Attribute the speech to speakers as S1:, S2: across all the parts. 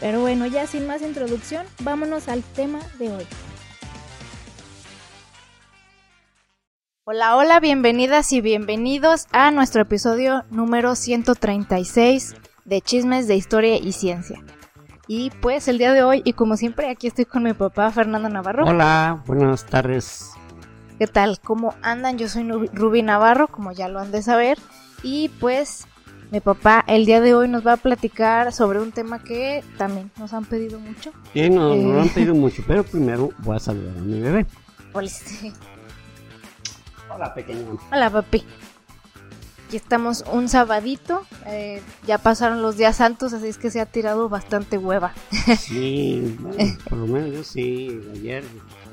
S1: Pero bueno, ya sin más introducción, vámonos al tema de hoy. Hola, hola, bienvenidas y bienvenidos a nuestro episodio número 136 de Chismes de Historia y Ciencia. Y pues el día de hoy, y como siempre, aquí estoy con mi papá Fernando Navarro.
S2: Hola, buenas tardes.
S1: ¿Qué tal? ¿Cómo andan? Yo soy Ruby Navarro, como ya lo han de saber. Y pues mi papá el día de hoy nos va a platicar sobre un tema que también nos han pedido mucho.
S2: Sí, no, nos lo han eh. pedido mucho, pero primero voy a saludar a mi bebé.
S1: Hola,
S2: Hola pequeño.
S1: Hola, papi. Aquí estamos un sabadito, eh, ya pasaron los días santos, así es que se ha tirado bastante hueva.
S2: Sí, por lo menos yo sí, ayer,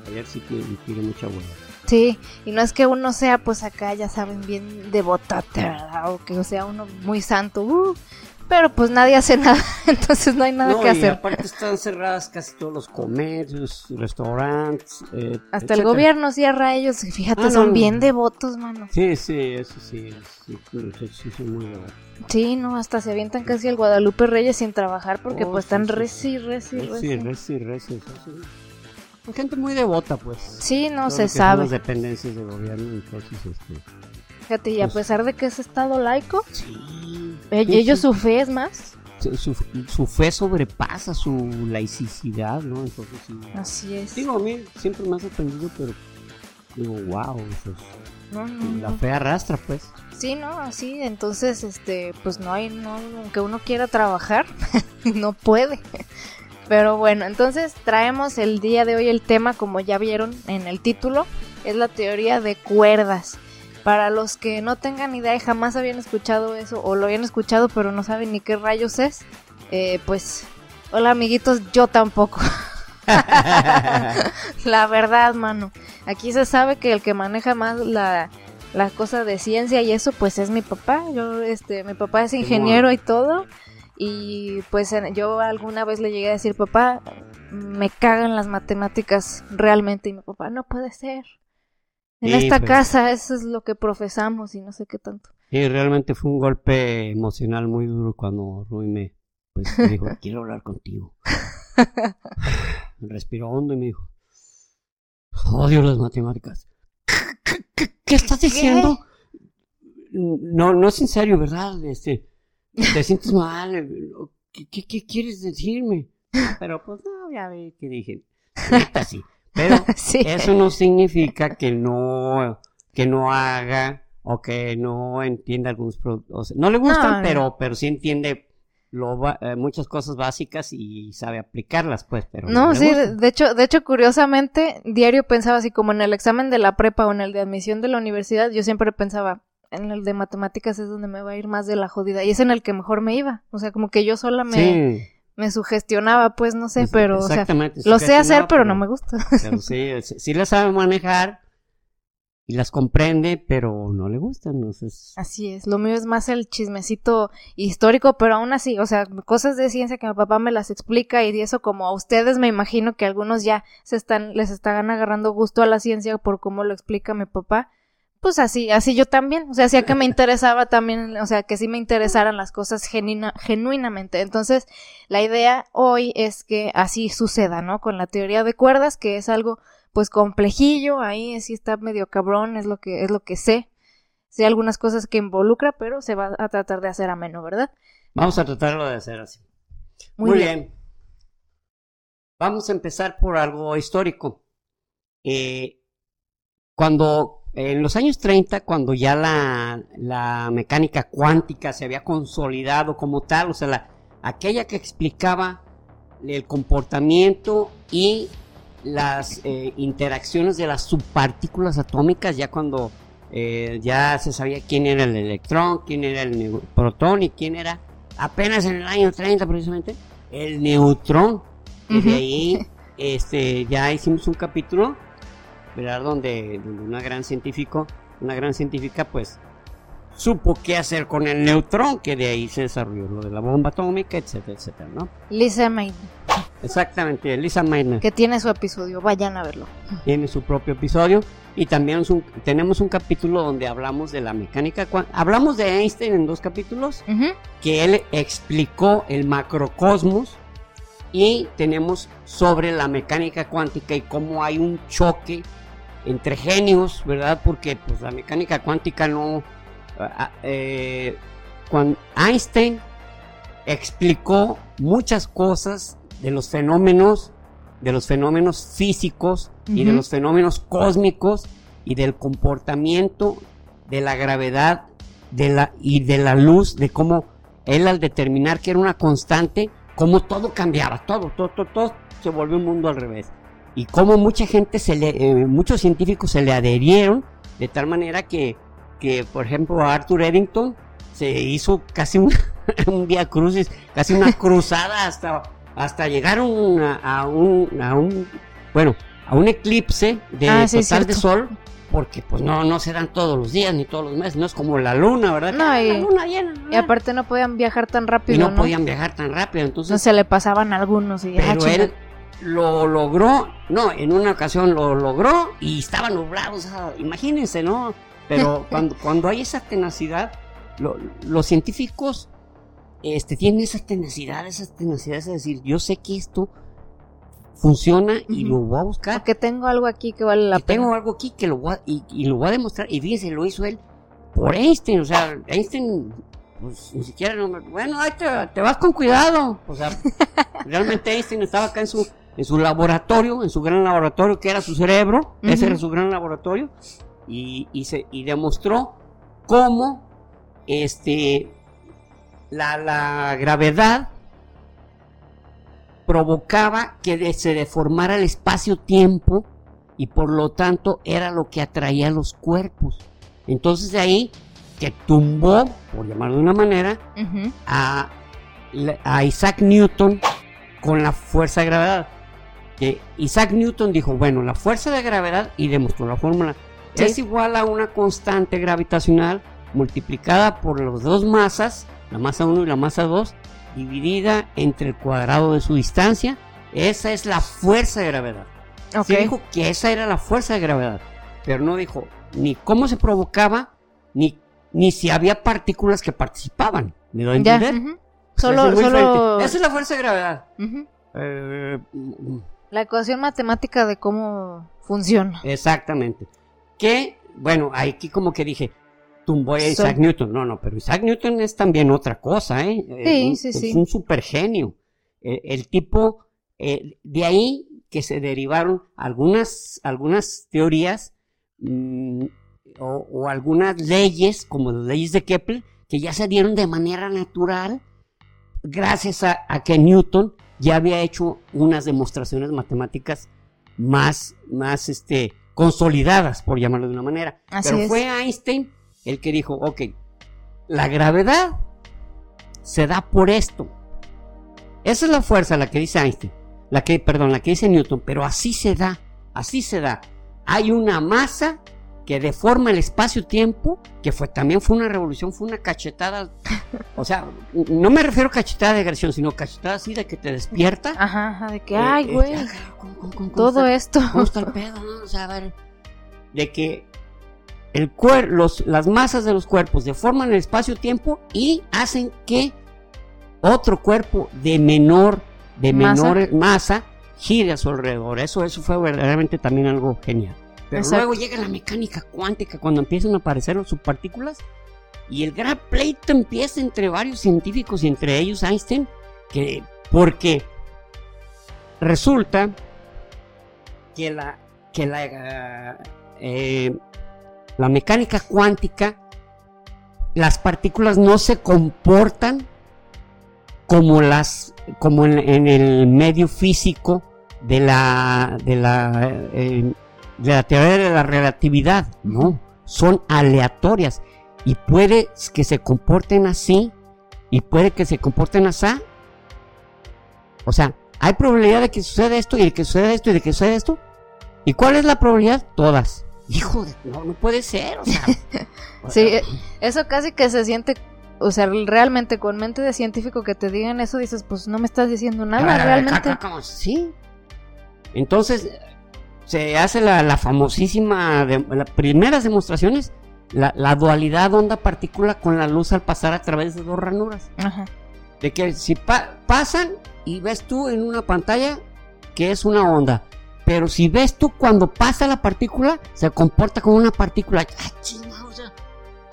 S2: ayer sí que tiré mucha hueva.
S1: Sí, y no es que uno sea, pues acá ya saben, bien devotate, ¿verdad? O que sea uno muy santo, uh, pero pues nadie hace nada, entonces no hay nada que y hacer.
S2: Aparte están cerradas casi todos los comercios, restaurantes.
S1: Eh, Hasta el gobierno cierra ellos, fíjate, ah, son bien devotos, mano.
S2: Sí, sí, eso sí, sí, sí, sí muy.
S1: Sí, no, hasta se avientan casi el Guadalupe Reyes sin trabajar porque oh, pues están reci, reci, reci.
S2: Sí, reci, reci, reci gente muy devota, pues.
S1: Sí, no se sabe.
S2: Las dependencias de gobierno, entonces, este.
S1: Fíjate, y a pues pesar de que es estado laico, sí, ellos su fe es más.
S2: Su, su, fe sobrepasa su laicidad, ¿no? Entonces, sí.
S1: Así es.
S2: Digo, a mí siempre me ha sorprendido, pero digo, wow, pues, no, no, la fe arrastra, pues.
S1: Sí, no, así, entonces, este, pues no hay, no, aunque uno quiera trabajar, no puede. Pero bueno, entonces traemos el día de hoy el tema, como ya vieron en el título, es la teoría de cuerdas. Para los que no tengan idea y jamás habían escuchado eso, o lo habían escuchado pero no saben ni qué rayos es, eh, pues, hola amiguitos, yo tampoco. la verdad, mano. Aquí se sabe que el que maneja más la, la cosa de ciencia y eso, pues es mi papá. Yo, este, mi papá es ingeniero y todo. Y pues yo alguna vez le llegué a decir, papá, me cagan las matemáticas realmente. Y mi papá, no puede ser. En esta pues. casa eso es lo que profesamos y no sé qué tanto.
S2: Y realmente fue un golpe emocional muy duro cuando Rui me, pues, dijo, quiero hablar contigo. Respiró hondo y me dijo, odio las matemáticas. ¿Qué, estás diciendo? No, no es en serio, ¿verdad? Este, te sientes mal, ¿qué, qué, quieres decirme? Pero pues no, ya ve que dije, sí. Pero eso no significa que no, que no haga o que no entienda algunos productos. No le gustan, pero, pero sí entiende lo, eh, muchas cosas básicas y sabe aplicarlas, pues, pero
S1: no, sí, de hecho, de hecho, curiosamente, diario pensaba así como en el examen de la prepa o en el de admisión de la universidad, yo siempre pensaba, en el de matemáticas es donde me va a ir más de la jodida y es en el que mejor me iba. O sea, como que yo sola me, me sugestionaba, pues no sé, pero o sea, lo sé hacer, pero, no me gusta.
S2: Pero sí, sí la sabe manejar y las comprende, pero no le gustan, entonces.
S1: Así es, lo mío es más el chismecito histórico, pero aún así, o sea, cosas de ciencia que mi papá me las explica y eso como a ustedes me imagino que algunos ya se están les están agarrando gusto a la ciencia por cómo lo explica mi papá pues así, así yo también, o sea, hacía que me interesaba también, o sea, que sí me interesaran las cosas genuinamente. Entonces, la idea hoy es que así suceda, ¿no? Con la teoría de cuerdas, que es algo, pues, complejillo, ahí sí está medio cabrón, es lo que, es lo que sé. Sé algunas cosas que involucra, pero se va a tratar de hacer ameno, ¿verdad?
S2: Vamos a tratarlo de hacer así. Muy, bien. Vamos a empezar por algo histórico. Eh, cuando en los años 30, cuando ya la, mecánica cuántica se había consolidado como tal, o sea, la, aquella que explicaba el comportamiento y las eh, interacciones de las subpartículas atómicas, ya cuando eh, ya se sabía quién era el electrón, quién era el protón y quién era, apenas en el año 30 precisamente, el neutrón. Y de ahí este, ya hicimos un capítulo, ¿verdad? Donde, donde una gran científico, una gran científica, pues supo qué hacer con el neutrón, que de ahí se desarrolló lo de la bomba atómica, etcétera, etcétera, ¿no?
S1: Lisa May,
S2: Exactamente, Lisa Meitner
S1: que tiene su episodio, vayan a verlo.
S2: tiene su propio episodio y también un- tenemos un capítulo donde hablamos de la mecánica. Hablamos de Einstein en dos capítulos, que él explicó el macrocosmos y tenemos sobre la mecánica cuántica y cómo hay un choque entre genios, ¿verdad? Porque pues la mecánica cuántica no... ah, eh, cuando Einstein explicó muchas cosas de los fenómenos, de los fenómenos físicos y de los fenómenos cósmicos y del comportamiento de la gravedad de la, y de la luz, de cómo él al determinar que era una constante, cómo todo cambiaba, todo, todo, todo, todo se volvió un mundo al revés. Y cómo mucha gente, se le, eh, muchos científicos se le adherieron de tal manera que, que por ejemplo, a Arthur Eddington se hizo casi un, un via crucis, casi una cruzada hasta, hasta llegar un- a, un, a un, bueno, a un eclipse de
S1: Ah, sí,
S2: total de sol, porque pues no, no se dan todos los días ni todos los meses, no es como la luna, ¿verdad?
S1: No, y-
S2: la luna llena,
S1: Y aparte no podían viajar tan
S2: Y
S1: rápido,
S2: no,
S1: ¿no?
S2: podían viajar tan rápido, entonces
S1: No se le pasaban algunos y ah,
S2: pero él lo logró, no, en una ocasión lo logró y estaba nublado, o sea, imagínense, ¿no? Pero cuando, cuando hay esa tenacidad, lo- los científicos este, tienen esa tenacidad, esa tenacidad, es decir, yo sé que esto funciona y lo voy a buscar.
S1: Porque tengo algo aquí que vale la pena.
S2: tengo algo aquí que lo voy a, y, y lo voy a demostrar. Y fíjense, lo hizo él por Einstein. O sea, Einstein, pues ni siquiera. no bueno, ahí te, te vas con cuidado. O sea, realmente Einstein estaba acá en su, en su laboratorio, en su gran laboratorio, que era su cerebro. Ese era su gran laboratorio. Y, y, se, y demostró cómo este, la, la gravedad provocaba que se deformara el espacio-tiempo y por lo tanto era lo que atraía a los cuerpos. Entonces de ahí que tumbó, por llamarlo de una manera, a, a Isaac Newton con la fuerza de gravedad. Que Isaac Newton dijo, bueno, la fuerza de gravedad y demostró la fórmula
S1: Sí.
S2: es igual a una constante gravitacional multiplicada por las dos masas, la masa 1 y la masa 2, dividida entre el cuadrado de su distancia. Esa es la fuerza de gravedad.
S1: Ok.
S2: Sí dijo que esa era la fuerza de gravedad, pero no dijo ni cómo se provocaba, ni, ni si había partículas que participaban. ¿Me doy a entender?
S1: Solo,
S2: es
S1: solo.
S2: Esa es la fuerza de gravedad. Eh, mm,
S1: la ecuación matemática de cómo funciona.
S2: exactamente. Que, bueno, aquí como que dije, tumbó a Isaac Newton. No, no, pero Isaac Newton es también otra cosa, ¿eh?
S1: Sí,
S2: Eh,
S1: sí,
S2: es
S1: sí.
S2: un super genio. Eh, el tipo, eh, de ahí que se derivaron algunas, algunas teorías mm, o, o algunas leyes, como las leyes de Kepler, que ya se dieron de manera natural gracias a, a que Newton ya había hecho unas demostraciones matemáticas más, más este, consolidadas, por llamarlo de una manera.
S1: Así
S2: Pero
S1: es.
S2: fue Einstein el que dijo, ok, la gravedad se da por esto. Esa es la fuerza, la que dice Einstein, la que, perdón, la que dice Newton, pero así se da, así se da. Hay una masa que deforma el espacio-tiempo, que fue también fue una revolución, fue una cachetada. O sea, no me refiero a cachetada de agresión, sino cachetada así de que te despierta.
S1: Ajá, ajá, de que,
S2: Eh,
S1: ay, güey,
S2: ah, ¿cómo- cómo- cómo
S1: todo
S2: está-
S1: esto.
S2: ¿Cómo está el pedo? no? O sea, a ver, de que el cuer los, las masas de los cuerpos deforman el espacio-tiempo y hacen que otro cuerpo de menor, de
S1: Masa.
S2: menor masa gire a su alrededor. Eso, eso fue verdaderamente también algo genial. Pero
S1: Exacto.
S2: luego llega la mecánica cuántica cuando empiezan a aparecer las subpartículas y el gran pleito empieza entre varios científicos y entre ellos Einstein, que porque resulta que la que la eh, eh, la mecánica cuántica las partículas no se comportan como las como en, en el medio físico de la de la eh, de la teoría de la relatividad no son aleatorias y puede que se comporten así y puede que se comporten así o sea hay probabilidad de que suceda esto y de que suceda esto y de que suceda esto. ¿Y cuál es la probabilidad? Todas. Hijo de, no, no puede ser, o sea.
S1: sí, eh, eso casi que se siente, o sea, realmente con mente de científico que te digan eso, dices, pues no me estás diciendo nada, realmente.
S2: Sí. Entonces, se hace la, famosísima, de, las primeras demostraciones, la, dualidad onda-partícula con la luz al pasar a través de dos ranuras. Ajá. De que si pasan y ves tú en una pantalla que es una onda, pero si ves tú cuando pasa la partícula, se comporta como una partícula. ¡Ah, o sea,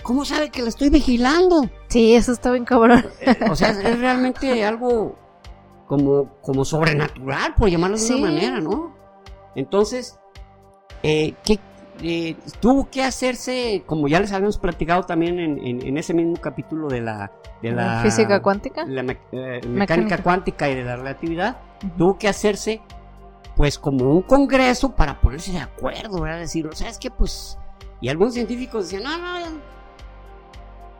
S2: ¿cómo sabe que la estoy vigilando?
S1: Sí, eso está bien cabrón.
S2: Eh, o sea, es realmente algo como, como sobrenatural, por llamarlo de una manera, ¿no? Entonces, eh, ¿qué, eh, tuvo que hacerse, como ya les habíamos platicado también en, ese mismo capítulo de la, de la
S1: física cuántica,
S2: la mecánica, cuántica y de la relatividad, tuvo que hacerse pues como un congreso para ponerse de acuerdo, ¿verdad? Decir, o sea, es que pues, y algunos científicos decían, no, no,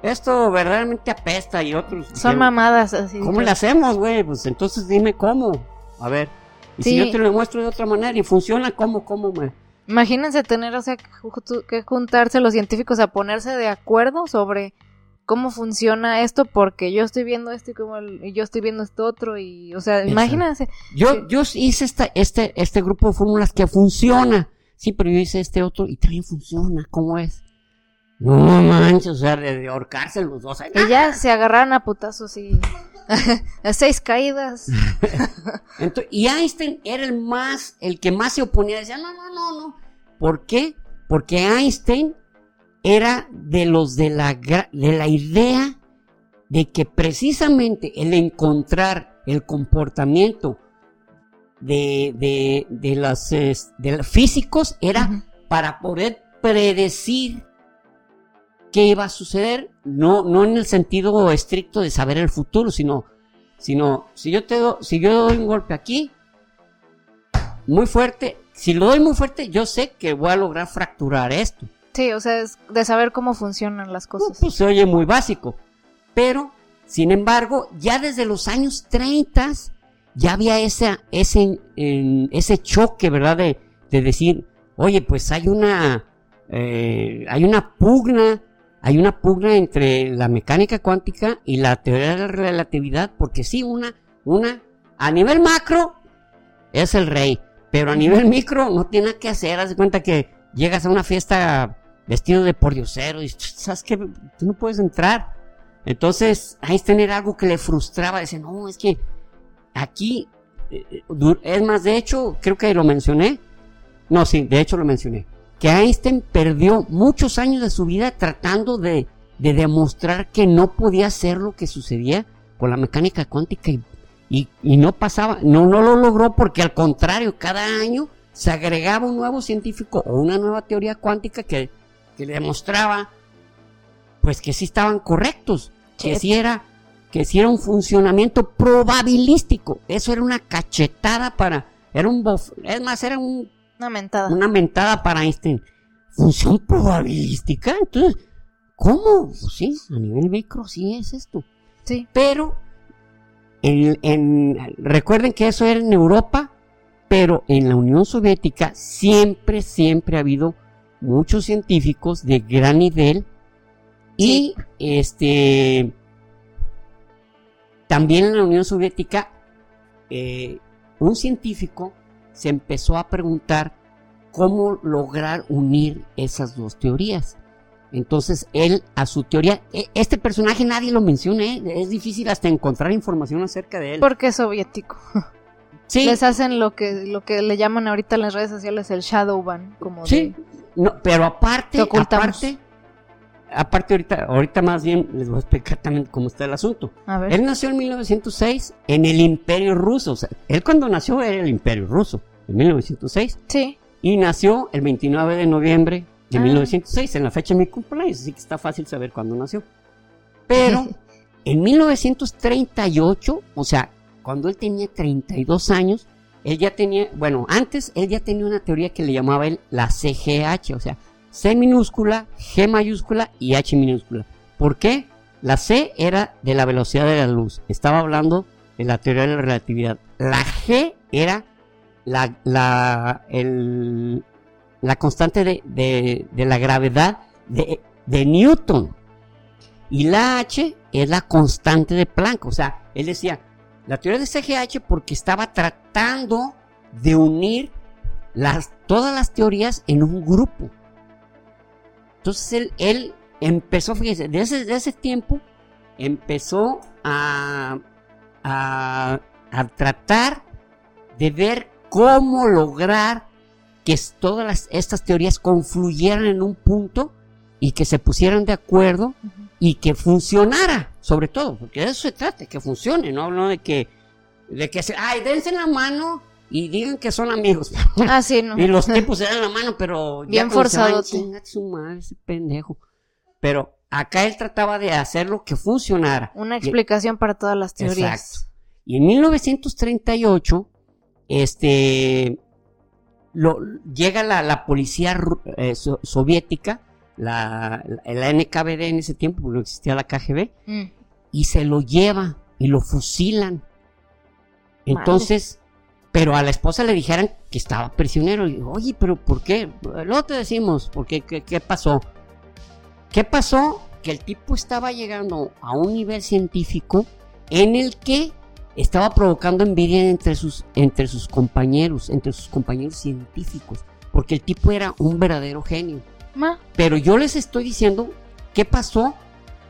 S2: esto verdaderamente apesta y otros...
S1: Son mamadas así.
S2: ¿Cómo le hacemos, güey? Pues entonces dime cómo. A ver, y si yo te lo muestro de otra manera y funciona, ¿cómo, cómo me...
S1: Imagínense tener, o sea, que juntarse los científicos a ponerse de acuerdo sobre cómo funciona esto porque yo estoy viendo esto y como yo estoy viendo esto otro y o sea imagínense.
S2: Yo yo hice esta, este este grupo de fórmulas que funciona. Sí pero yo hice este otro y también funciona cómo es no manches o sea de, ahorcarse los dos
S1: y ya se agarraron a putazos y a seis caídas.
S2: Y Einstein era el más el que más se oponía. Decía no no no no ¿por qué? porque Einstein era de los de la, de la idea de que precisamente el encontrar el comportamiento de, de, de, los, de físicos era para poder predecir qué iba a suceder, no, no en el sentido estricto de saber el futuro, sino, sino si yo te si yo doy un golpe aquí, muy fuerte, si lo doy muy fuerte, yo sé que voy a lograr fracturar esto.
S1: Sí, o sea, es de saber cómo funcionan las cosas.
S2: Pues, se oye muy básico. Pero, sin embargo, ya desde los años 30 ya había ese, ese, ese choque, ¿verdad? De, decir, oye, pues hay una, eh, hay una pugna, hay una pugna entre la mecánica cuántica y la teoría de la relatividad, porque sí, una, una, a nivel macro es el rey, pero a nivel micro no tiene nada que hacer, haz de cuenta que llegas a una fiesta vestido de pordiosero y sabes que tú no puedes entrar. Entonces, Einstein era algo que le frustraba, decía, no, es que aquí, eh, eh, es más, de hecho, creo que lo mencioné, no, sí, de hecho lo mencioné, que Einstein perdió muchos años de su vida tratando de, de demostrar que no podía ser lo que sucedía con la mecánica cuántica y, y, no pasaba, no, no lo logró porque al contrario, cada año se agregaba un nuevo científico o una nueva teoría cuántica que que le demostraba pues que sí estaban correctos, que sí era que sí era un funcionamiento probabilístico. Eso era una cachetada para era un es más era un,
S1: una mentada.
S2: Una mentada para Einstein. Función probabilística, entonces ¿cómo? Pues sí, a nivel micro sí es esto.
S1: Sí.
S2: Pero en, en, recuerden que eso era en Europa, pero en la Unión Soviética siempre, siempre ha habido muchos científicos de gran nivel y este también en la Unión Soviética eh, un científico se empezó a preguntar cómo lograr unir esas dos teorías. Entonces él a su teoría, e, este personaje nadie lo menciona, ¿eh? es difícil hasta encontrar información acerca de él.
S1: Porque es soviético. Sí. Les hacen lo que lo que le llaman ahorita en las redes sociales el shadow ban, como
S2: sí. No, pero aparte, aparte, aparte ahorita, ahorita más bien les voy a explicar también cómo está el asunto. Él nació en 1906 en el Imperio Ruso. O sea, él cuando nació era el Imperio Ruso, en 1906.
S1: Sí.
S2: Y nació el 29 de noviembre de 1906, ah. en la fecha de mi cumpleaños, así que está fácil saber cuándo nació. Pero en 1938, o sea, cuando él tenía 32 años, él ya tenía, bueno, antes él ya tenía una teoría que le llamaba él la CGH, o sea, C minúscula, G mayúscula y H minúscula. ¿Por qué? La C era de la velocidad de la luz, estaba hablando de la teoría de la relatividad. la G era la, la, la constante de, de- de la gravedad de, de Newton. Y la H es la constante de Planck. O sea, él decía, la teoría de CGH porque estaba tratando de unir las, todas las teorías en un grupo. Entonces él, él empezó, fíjese, de ese, tiempo empezó a, a, a tratar de ver cómo lograr que todas las- estas teorías confluyeran en un punto y que se pusieran de acuerdo y que funcionara, sobre todo, porque de eso se trata, que funcione, no no de que, de que se, ay, dense la mano y digan que son amigos.
S1: Ah, sí, no.
S2: Y los tipos se dan la mano, pero
S1: Bien.
S2: "Chinga su madre, ese pendejo. Pero acá él trataba de hacerlo que funcionara.
S1: Una
S2: Y-
S1: explicación para todas las teorías.
S2: Exacto. Y en 1938, este, lo, llega la, la policía eh, so- soviética, la, la, la NKVD en ese tiempo, porque no existía la KGB,
S1: Mm.
S2: y se lo lleva y lo fusilan. Entonces, pero a la esposa le dijeran que estaba prisionero. Y, Oye, pero ¿por qué? Luego te decimos, ¿por qué? ¿Qué, qué pasó? ¿Qué pasó? Que el tipo estaba llegando a un nivel científico en el que estaba provocando envidia entre sus, entre sus compañeros, entre sus compañeros científicos, porque el tipo era un verdadero genio.
S1: Ma,
S2: Pero yo les estoy diciendo qué pasó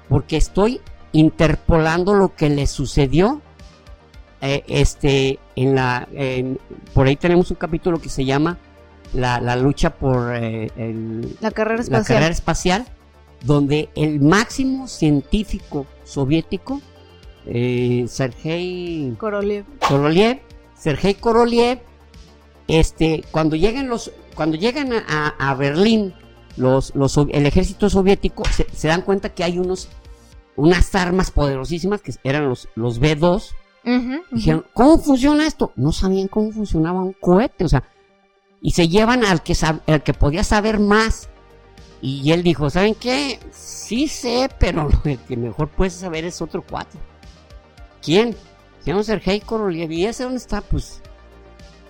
S2: porque estoy interpolando lo que le sucedió. Eh, este, en la, en- por ahí tenemos un capítulo que se llama la, la lucha por eh, el-
S1: la carrera
S2: la
S1: espacial.
S2: carrera espacial, donde el máximo científico soviético, eh, Sergei
S1: Korolev.
S2: Korolev, Sergei Korolev, este, cuando llegan los, cuando llegan a, a- Berlín, los, los, el ejército soviético se, se dan cuenta que hay unos, unas armas poderosísimas que eran los, los B2. Dijeron, ¿cómo funciona esto? No sabían cómo funcionaba un cohete, o sea, y se llevan al que, al que podía saber más. Y él dijo, ¿saben qué? Sí sé, pero el que mejor puede saber es otro cuatro. ¿Quién? Llama Sergei Korolev. ¿Y ese dónde está? Pues,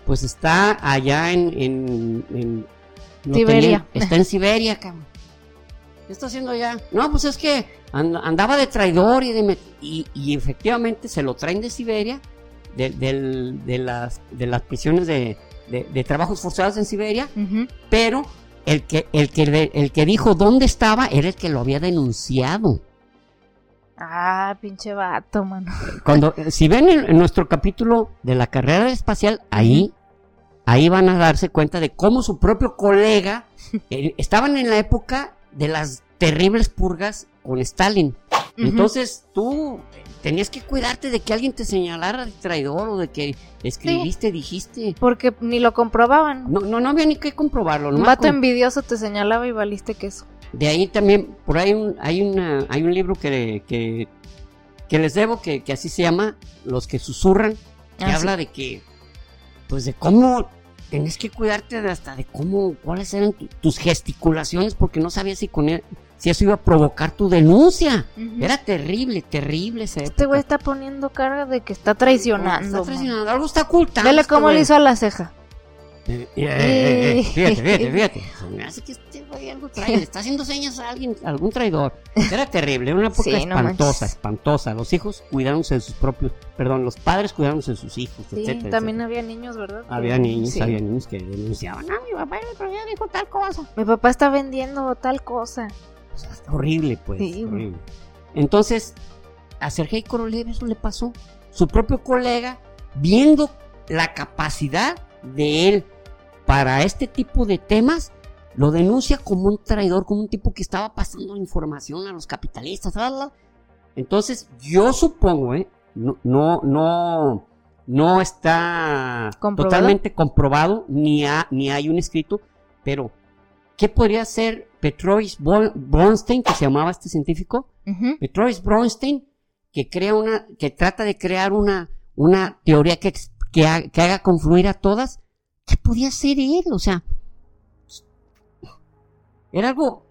S2: pues está allá en... en, en- no
S1: Siberia.
S2: tenía- está en Siberia, cabrón. ¿Qué está haciendo allá? No, pues es que and- andaba de traidor y, de y, y efectivamente se lo traen de Siberia, de, de las, de las prisiones de, de- trabajos forzados en Siberia, pero el que, el, que, el que dijo dónde estaba era el que lo había denunciado.
S1: Ah, pinche vato, mano.
S2: Cuando, si ven en, en nuestro capítulo de la carrera espacial, ahí, ahí van a darse cuenta de cómo su propio colega eh, estaban en la época de las terribles purgas con Stalin. Entonces tú tenías que cuidarte de que alguien te señalara de traidor o de que escribiste, dijiste.
S1: Porque ni lo comprobaban.
S2: No, no, no había ni que comprobarlo.
S1: Un vato
S2: con-
S1: envidioso te señalaba y valiste queso.
S2: De ahí también, por ahí un- hay, una, hay un libro que, que, que les debo, que, que así se llama, Los que susurran, que
S1: Ah, sí.
S2: habla de que, pues de cómo tenés que cuidarte de hasta de cómo, cuáles eran tu- tus gesticulaciones, porque no sabías si con él- si eso iba a provocar tu denuncia. Era terrible, terrible esa
S1: Este güey está poniendo cara de que está traicionando.
S2: Está
S1: man.
S2: traicionando, algo está ocultando.
S1: Vele
S2: este
S1: cómo le hizo a la ceja.
S2: Eh, eh, eh, Fíjate, fíjate, fíjate. Se me hace que este güey algo trae. Le está haciendo señas a alguien, a algún traidor. Era terrible, era una época
S1: Sí,
S2: espantosa, espantosa. Los hijos cuidándose de sus propios, perdón, los padres cuidándose de sus hijos,
S1: Sí,
S2: etcétera.
S1: también
S2: etcétera.
S1: había niños, ¿verdad?
S2: Había niños,
S1: Sí.
S2: había niños que denunciaban. Ah, mi papá el otro día dijo tal cosa.
S1: Mi papá está vendiendo tal cosa.
S2: O sea, está horrible, pues. Horrible. Entonces, a Sergei Korolev eso le pasó. Su propio colega, viendo la capacidad de él para este tipo de temas, lo denuncia como un traidor, como un tipo que estaba pasando información a los capitalistas. Entonces, yo supongo, ¿eh? No, no, no, no está
S1: ¿Comprobado?
S2: totalmente comprobado, ni, ha- ni hay un escrito, pero ¿qué podría ser Petrois Bron- Bronstein, que se llamaba este científico?
S1: Ujú.
S2: Petrois Bronstein, que crea una, que trata de crear una, una teoría que, que, ha- que haga confluir a todas. ¿Qué podía ser él? O sea, era algo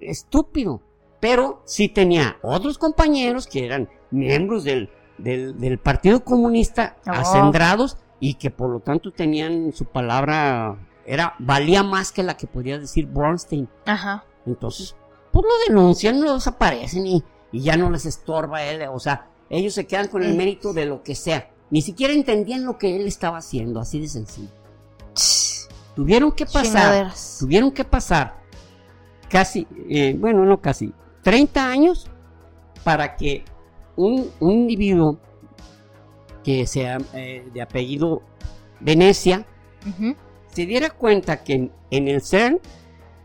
S2: estúpido. Pero sí tenía otros compañeros que eran miembros del, del, del Partido Comunista
S1: Oh.
S2: acendrados y que por lo tanto tenían su palabra, era, valía más que la que podía decir Bronstein.
S1: Ajá.
S2: Entonces, pues lo denuncian, lo desaparecen y, y ya no les estorba él. O sea, ellos se quedan con el mérito de lo que sea. Ni siquiera entendían lo que él estaba haciendo, así de sencillo. Tuvieron que pasar, tuvieron que pasar casi, eh, bueno, no casi, 30 años para que un, un individuo que sea eh, de apellido Venecia se diera cuenta que en, en el CERN,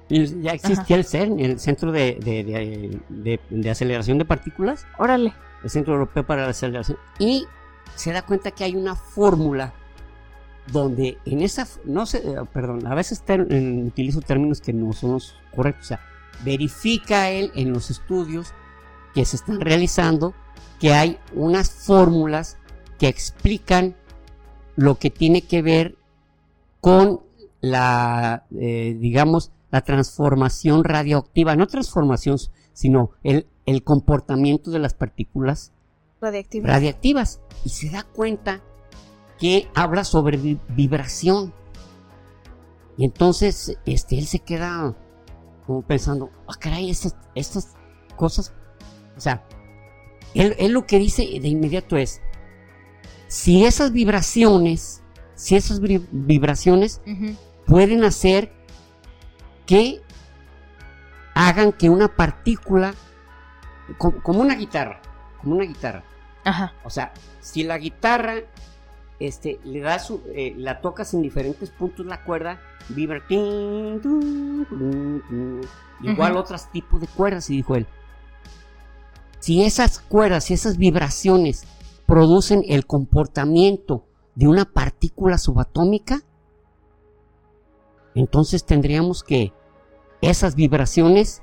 S2: ya existía el CERN, el Centro de, de- de- de- de Aceleración de Partículas,
S1: Órale.
S2: el Centro Europeo para la Aceleración, y se da cuenta que hay una fórmula donde en esa, no sé, eh, perdón, a veces ter- en- utilizo términos que no son los correctos, o sea, verifica él en los estudios que se están realizando que hay unas fórmulas que explican lo que tiene que ver con la, eh, digamos, la transformación radioactiva, no transformación, sino el, el comportamiento de las partículas radiactivas. Y se da cuenta que habla sobre vi- vibración. Y entonces este, él se queda como pensando, ah, caray, estas, estas cosas. O sea, él, él lo que dice de inmediato es, si esas vibraciones, si esas vibra- vibraciones pueden hacer que hagan que una partícula, co- como una guitarra, como una guitarra,
S1: Ajá.
S2: o sea, si la guitarra este, le da su, eh, la tocas en diferentes puntos la cuerda, vibra. tin. Igual
S1: Ujú.
S2: otros tipos de cuerdas, y dijo él. Si esas cuerdas, si esas vibraciones producen el comportamiento de una partícula subatómica, entonces tendríamos que esas vibraciones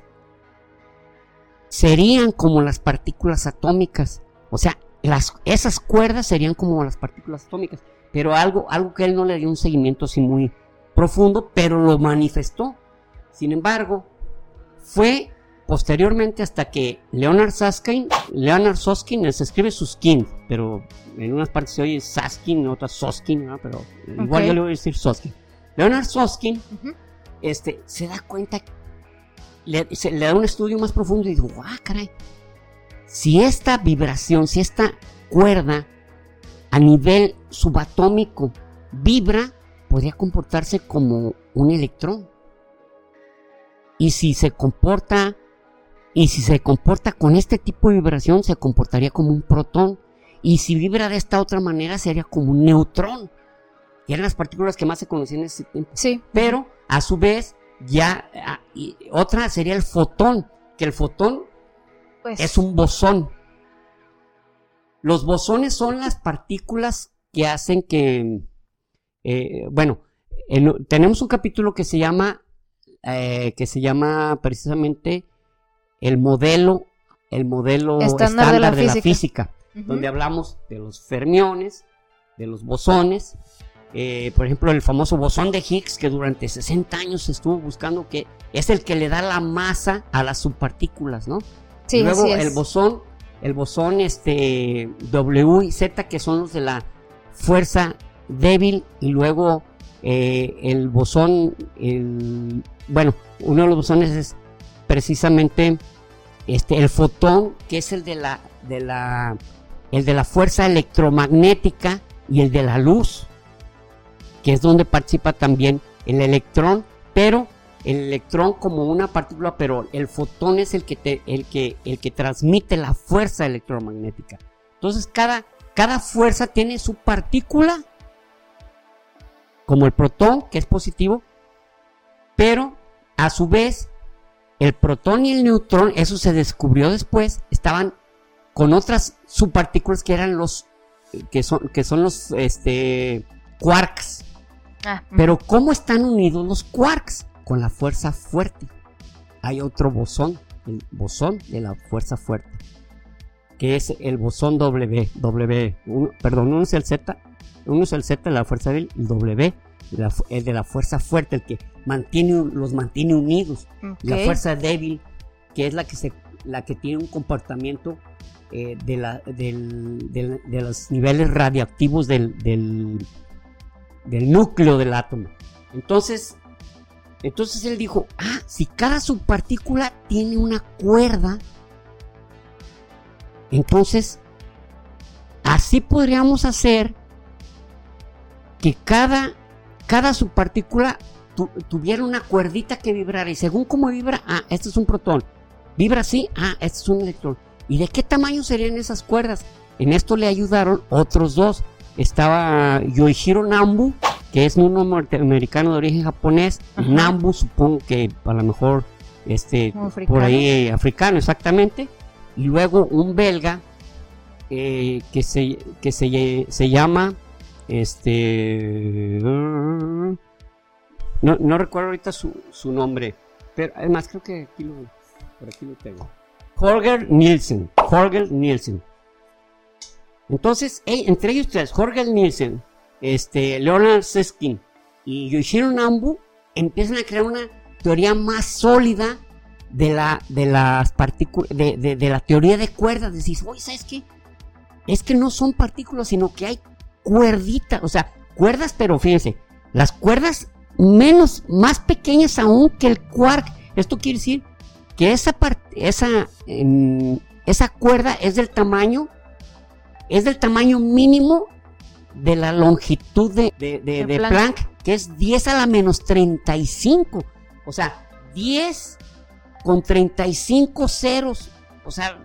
S2: serían como las partículas atómicas. O sea, las, esas cuerdas serían como las partículas atómicas. Pero algo, algo que él no le dio un seguimiento así muy profundo, pero lo manifestó. Sin embargo, fue posteriormente hasta que Leonard Susskind, Leonard Susskind, se escribe Susskind, pero en unas partes se oye Susskind, en otras Susskind, ¿no? pero igual yo le voy a decir Susskind. Leonard Susskind este, se da cuenta, le, se- le da un estudio más profundo y digo, ah, caray, si esta vibración, si esta cuerda a nivel subatómico vibra, podría comportarse como un electrón. Y si se comporta, y si se comporta con este tipo de vibración, se comportaría como un protón. Y si vibra de esta otra manera, sería como un neutrón. Y eran las partículas que más se conocían en ese tiempo.
S1: Sí.
S2: Pero a su vez, ya ah, y otra sería el fotón, que el fotón
S1: Pues.
S2: es un bosón. Los bosones son las partículas que hacen que, eh, bueno, en- tenemos un capítulo que se llama, eh, que se llama precisamente el modelo, el modelo
S1: Estándar
S2: estándar,
S1: de
S2: de
S1: la
S2: la física donde hablamos de los fermiones, de los bosones, eh, por ejemplo el famoso bosón de Higgs que durante 60 años se estuvo buscando que es el que le da la masa a las subpartículas, ¿no?
S1: Sí,
S2: Luego el bosón, el bosón este W y Z que son los de la fuerza débil y luego eh, el bosón, el, bueno, uno de los bosones es precisamente este el fotón que es el de la de la el de la fuerza electromagnética y el de la luz que es donde participa también el electrón pero el electrón como una partícula pero el fotón es el que te- el que el que transmite la fuerza electromagnética entonces cada cada fuerza tiene su partícula como el protón que es positivo pero a su vez el protón y el neutrón, eso se descubrió después, estaban con otras subpartículas que eran los que son que son los este quarks.
S1: Ah.
S2: Pero ¿cómo están unidos los quarks? Con la fuerza fuerte. Hay otro bosón, el bosón de la fuerza fuerte, que es el bosón W, W, perdón, uno es el Z, uno es el Z de la fuerza débil, el W, la el de la fuerza fuerte, el que mantiene los mantiene unidos. La fuerza débil, que es la que se la que tiene un comportamiento eh, de, la, del- del- de los niveles radioactivos del, del, del núcleo del átomo. Entonces, entonces él dijo, ah, si cada subpartícula tiene una cuerda, entonces así podríamos hacer que cada, cada subpartícula tu- tuviera una cuerdita que vibrara y según cómo vibra, ah, este es un protón. Vibra así, ah, este es un electrón. ¿Y de qué tamaño serían esas cuerdas? En esto le ayudaron otros dos. Estaba Yoichiro Nambu, que es un norteamericano de origen japonés.
S1: Ajá.
S2: Nambu, supongo que a lo mejor este, por ahí eh, africano, exactamente. Y luego un belga eh, que, se, que se, se llama este no, no recuerdo ahorita su, su nombre pero además creo que aquí lo, por aquí lo tengo Holger Nielsen Holger Nielsen entonces entre ellos tres Holger Nielsen este Leonard Seskin y Yoshiro Nambu empiezan a crear una teoría más sólida de la de las partículas de, de- la teoría de cuerdas. Decís oye sabes qué es que no son partículas sino que hay cuerditas o sea cuerdas pero fíjense las cuerdas menos más pequeñas aún que el quark. Esto quiere decir que esa esa em, esa cuerda es del tamaño es del tamaño mínimo de la longitud de, de, de-
S1: De
S2: de
S1: Planck.
S2: Planck, que es 10 a la menos 35. O sea, 10 con 35 ceros. O sea,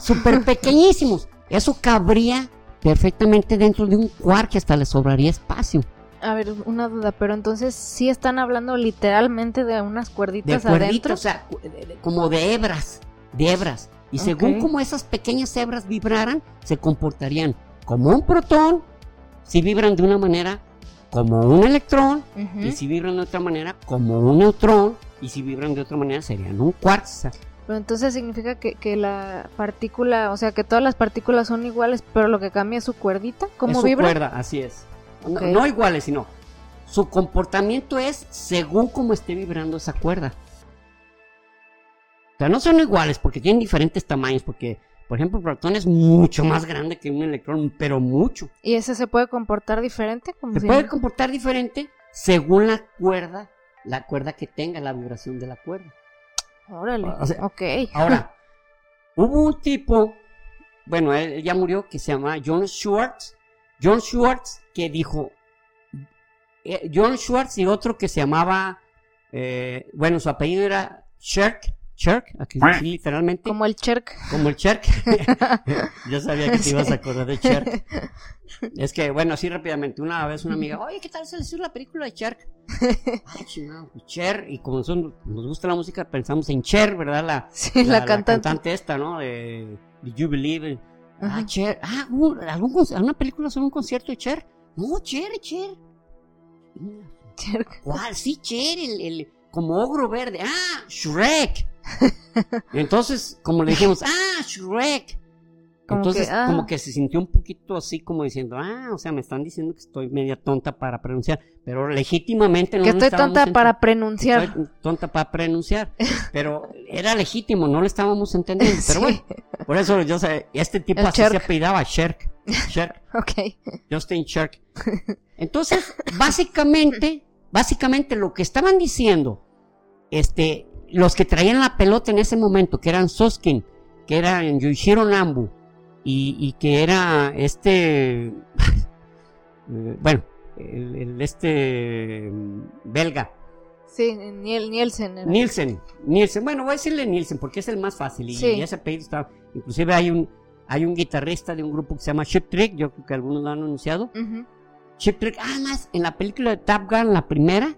S2: súper pequeñísimos. Eso cabría perfectamente dentro de un quark que hasta le sobraría espacio.
S1: A ver, una duda, pero entonces sí están hablando literalmente de unas
S2: De
S1: cuerditas
S2: cuerditas,
S1: adentro.
S2: o sea, de- de- como de hebras. De hebras. Y según
S1: Ok.
S2: como esas pequeñas hebras vibraran, se comportarían como un protón, si vibran de una manera como un electrón, y si vibran de otra manera como un neutrón, y si vibran de otra manera serían un quark. O sea,
S1: Pero entonces significa que, que la partícula, o sea, que todas las partículas son iguales, pero lo que cambia es su cuerdita. ¿Cómo
S2: es su
S1: vibra?
S2: cuerda, así es. No-. No, iguales, sino su comportamiento es según cómo esté vibrando esa cuerda. O sea, no son iguales porque tienen diferentes tamaños, porque, por ejemplo, el protón es mucho más grande que un electrón, pero mucho.
S1: ¿Y ese se puede comportar diferente? Como
S2: Se
S1: si-
S2: puede comportar diferente según la cuerda, la cuerda que tenga, la vibración de la cuerda.
S1: Órale.
S2: O sea,
S1: ok.
S2: Ahora, hubo un tipo, bueno, él, ya murió, que se llama John Schwartz. John Schwartz que dijo, eh, John Schwartz y otro que se llamaba, eh, bueno, su apellido era Sherk, Aquí sí, literalmente, como,
S1: Como el Cherk.
S2: el Sherk. Yo sabía que te ibas a acordar de Sherk. Es que, bueno, así rápidamente, una vez una amiga, oye, ¿qué tal se les hizo la película de? Ay, chingado, pues Cher, y como nosotros nos gusta la música, pensamos en Cher, ¿verdad? La,
S1: Sí, la, cantante.
S2: esta, ¿no? De Did You Believe? Ah,
S1: Ajá.
S2: Cher. Ah, ¿hubo ¿algún, ¿alguna película sobre un concierto de Cher? No, Cher, Cher.
S1: Cherk.
S2: ¿Cuál? Sí, Cher, el, el- como ogro verde. Ah, Shrek. Entonces, como le dijimos, ah, Shrek.
S1: Como
S2: Entonces,
S1: que, ah.
S2: como que se sintió un poquito así, como diciendo, ah, o sea, me están diciendo que estoy media tonta para pronunciar, pero legítimamente no
S1: que estoy tonta para pronunciar.
S2: Estoy tonta para pronunciar, pero era legítimo, no lo estábamos entendiendo. Pero
S1: Sí.
S2: bueno, por eso yo sé, este tipo
S1: El
S2: así se apellidaba Sherk. Sherk,
S1: Ok.
S2: Justin Sherk. Entonces, básicamente, básicamente lo que estaban diciendo, este, los que traían la pelota en ese momento, que eran Soskin, que eran Yuichiro Nambu, y, y que era este, bueno, el, el este mm, belga,
S1: Sí, Niel, Nielsen. era.
S2: Nielsen, Nielsen, bueno, voy a decirle Nielsen porque es el más fácil y,
S1: Sí.
S2: y ese apellido está, inclusive hay un, hay un guitarrista de un grupo que se llama Chip Trick, yo creo que algunos lo han anunciado,
S1: Ujú.
S2: Chip Trick, ah, más, en la película de Top Gun, la primera,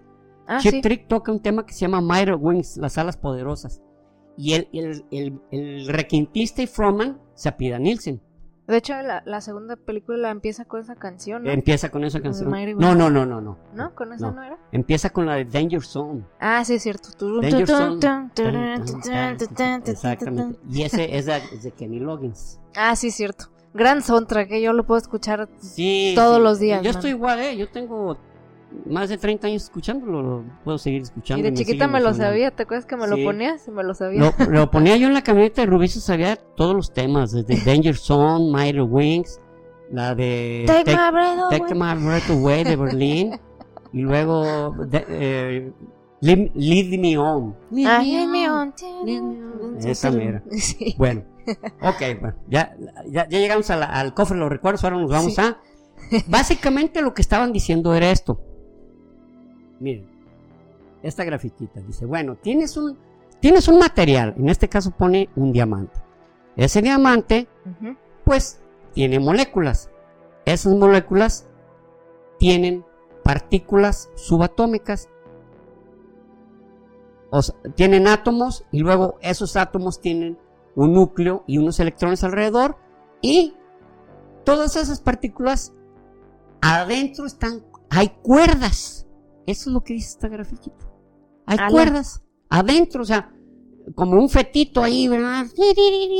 S1: Ah,
S2: Chip
S1: sí.
S2: Trick toca un tema que se llama Mighty Wings, las alas poderosas, y el, el, el, el requintista y frontman se apida Nielsen,
S1: De hecho, la, la segunda película empieza con esa canción, ¿no?
S2: empieza con esa canción, no, no, no, no, no,
S1: ¿No? ¿Con esa
S2: No.
S1: no, era?
S2: empieza con la de Danger Zone,
S1: Ah, sí, es cierto.
S2: Danger Zone. Exactamente. Y ese es de, es de Kenny Loggins.
S1: Ah, sí, es cierto. Gran soundtrack, que yo lo puedo escuchar.
S2: Sí.
S1: Todos
S2: sí.
S1: los días,
S2: Yo
S1: man.
S2: estoy igual, ¿eh? Yo tengo más de 30 años escuchándolo, lo puedo seguir escuchando.
S1: Y de chiquita me lo sabía, ¿te acuerdas que me
S2: Sí.
S1: lo ponías? Me lo sabía.
S2: Lo, lo ponía yo en la camioneta de Rubí, se sabía todos los temas, desde Danger Zone, Mighty Wings, la de
S1: Take, my breath
S2: Take
S1: away.
S2: My Breath Away de Berlín, y luego de- eh, Lead, Lead Me On. Lead
S1: Ah,
S2: Me On.
S1: on.
S2: Lead me on. Esa mera.
S1: Sí.
S2: Bueno, ok, bueno, ya, ya, ya llegamos a la- al cofre de los recuerdos, ahora nos vamos
S1: Sí.
S2: a... Básicamente lo que estaban diciendo era esto. Miren, esta grafiquita dice, bueno, tienes un, tienes un material, en este caso pone un diamante. Ese diamante, pues, tiene moléculas. Esas moléculas tienen partículas subatómicas. O sea, tienen átomos y luego esos átomos tienen un núcleo y unos electrones alrededor y todas esas partículas adentro están hay cuerdas. Eso es lo que dice esta grafiquita. Hay
S1: Ala.
S2: cuerdas adentro, o sea, como un fetito ahí, ¿verdad?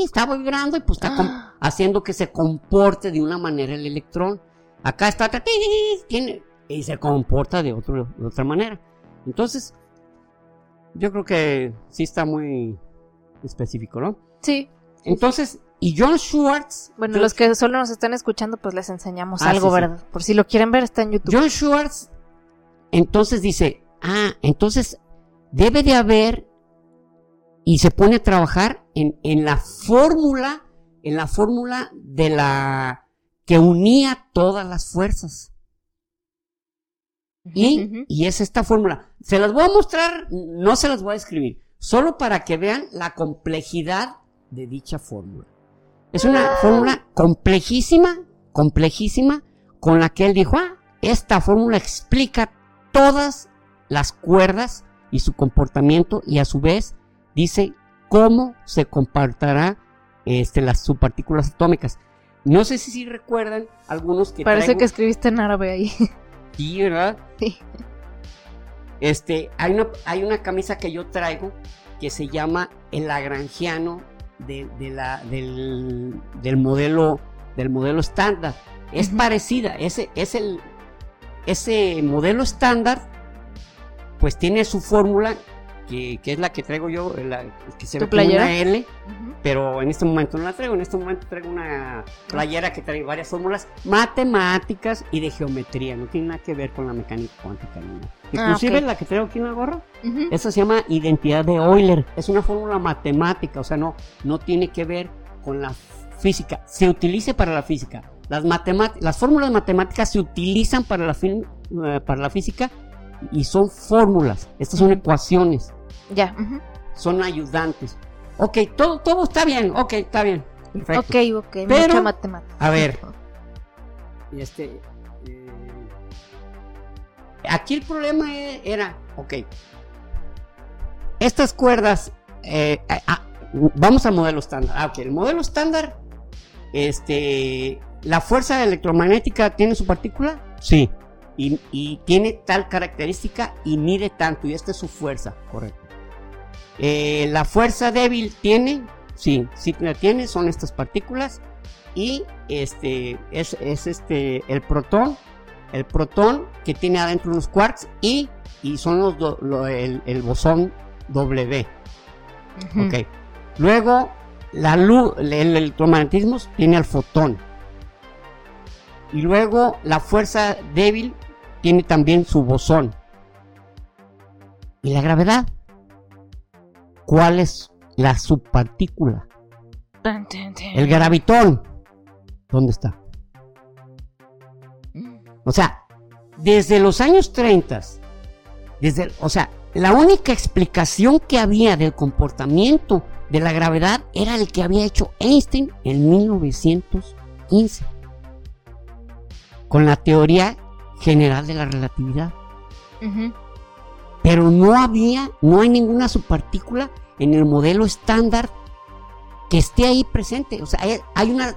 S2: Está vibrando y pues está
S1: Ah.
S2: haciendo que se comporte de una manera el electrón. Acá está, tiene, y se comporta de, otro, de otra manera. Entonces, yo creo que sí está muy específico, ¿no?
S1: Sí.
S2: Entonces, y John Schwartz.
S1: Bueno,
S2: John,
S1: los que solo nos están escuchando, pues les enseñamos
S2: Ah,
S1: algo,
S2: sí, sí.
S1: ¿verdad? Por si lo quieren ver, está en YouTube.
S2: John Schwartz, entonces dice, ah, entonces debe de haber, y se pone a trabajar en, en la fórmula, en la fórmula de la que unía todas las fuerzas. Y, y es esta fórmula. Se las voy a mostrar, no se las voy a escribir, solo para que vean la complejidad de dicha fórmula. Es una fórmula complejísima, complejísima, con la que él dijo, ah, esta fórmula explica todas las cuerdas y su comportamiento y a su vez dice cómo se comportará este, las subpartículas atómicas. No sé si, si recuerdan algunos que
S1: Parece
S2: traigo-
S1: que escribiste en árabe ahí.
S2: Sí, ¿verdad?
S1: Sí.
S2: Este, hay una, hay una camisa que yo traigo que se llama el lagrangiano de, de la, del, del modelo del modelo estándar. Es parecida, ese, es el, ese modelo estándar, pues tiene su fórmula, que, que es la que traigo yo, la, que se
S1: ¿Tu
S2: ve como
S1: playera?
S2: una L, pero en este momento no la traigo. En este momento traigo una playera que trae varias fórmulas matemáticas y de geometría. No tiene nada que ver con la mecánica cuántica. nada.
S1: Ah,
S2: Inclusive
S1: ok.
S2: la que traigo aquí en la gorra, esa se llama identidad de Euler. Es una fórmula matemática, o sea, no, no tiene que ver con la física. Se utiliza para la física. Las, las fórmulas matemáticas se utilizan para la, fin- eh, para la física y son fórmulas. Estas son ecuaciones
S1: Ya.
S2: son ayudantes. Ok, todo, todo está bien, ok, está bien. Perfecto.
S1: Ok, ok.
S2: Pero-
S1: mucha matemática.
S2: A ver. Este, eh, aquí el problema e- era, ok, estas cuerdas, eh, ah, vamos al modelo estándar. Ah, ok, el modelo estándar, este, la fuerza electromagnética tiene su partícula, sí, y, y tiene tal característica y mide tanto, y esta es su fuerza, correcto. Eh, la fuerza débil tiene, sí, sí la tiene, son estas partículas y este es, es este el protón, el protón que tiene adentro unos quarks y, y son los do- lo- el, el bosón W. Ok. Luego la luz, el electromagnetismo tiene al fotón. Y luego la fuerza débil tiene también su bosón. ¿Y la gravedad? ¿Cuál es la subpartícula? El gravitón. ¿Dónde está? O sea, desde los años 30, desde, o sea, la única explicación que había del comportamiento de la gravedad era el que había hecho Einstein en 1915, con la teoría general de la relatividad. Pero no había, no hay ninguna subpartícula en el modelo estándar que esté ahí presente. O sea, hay, hay una,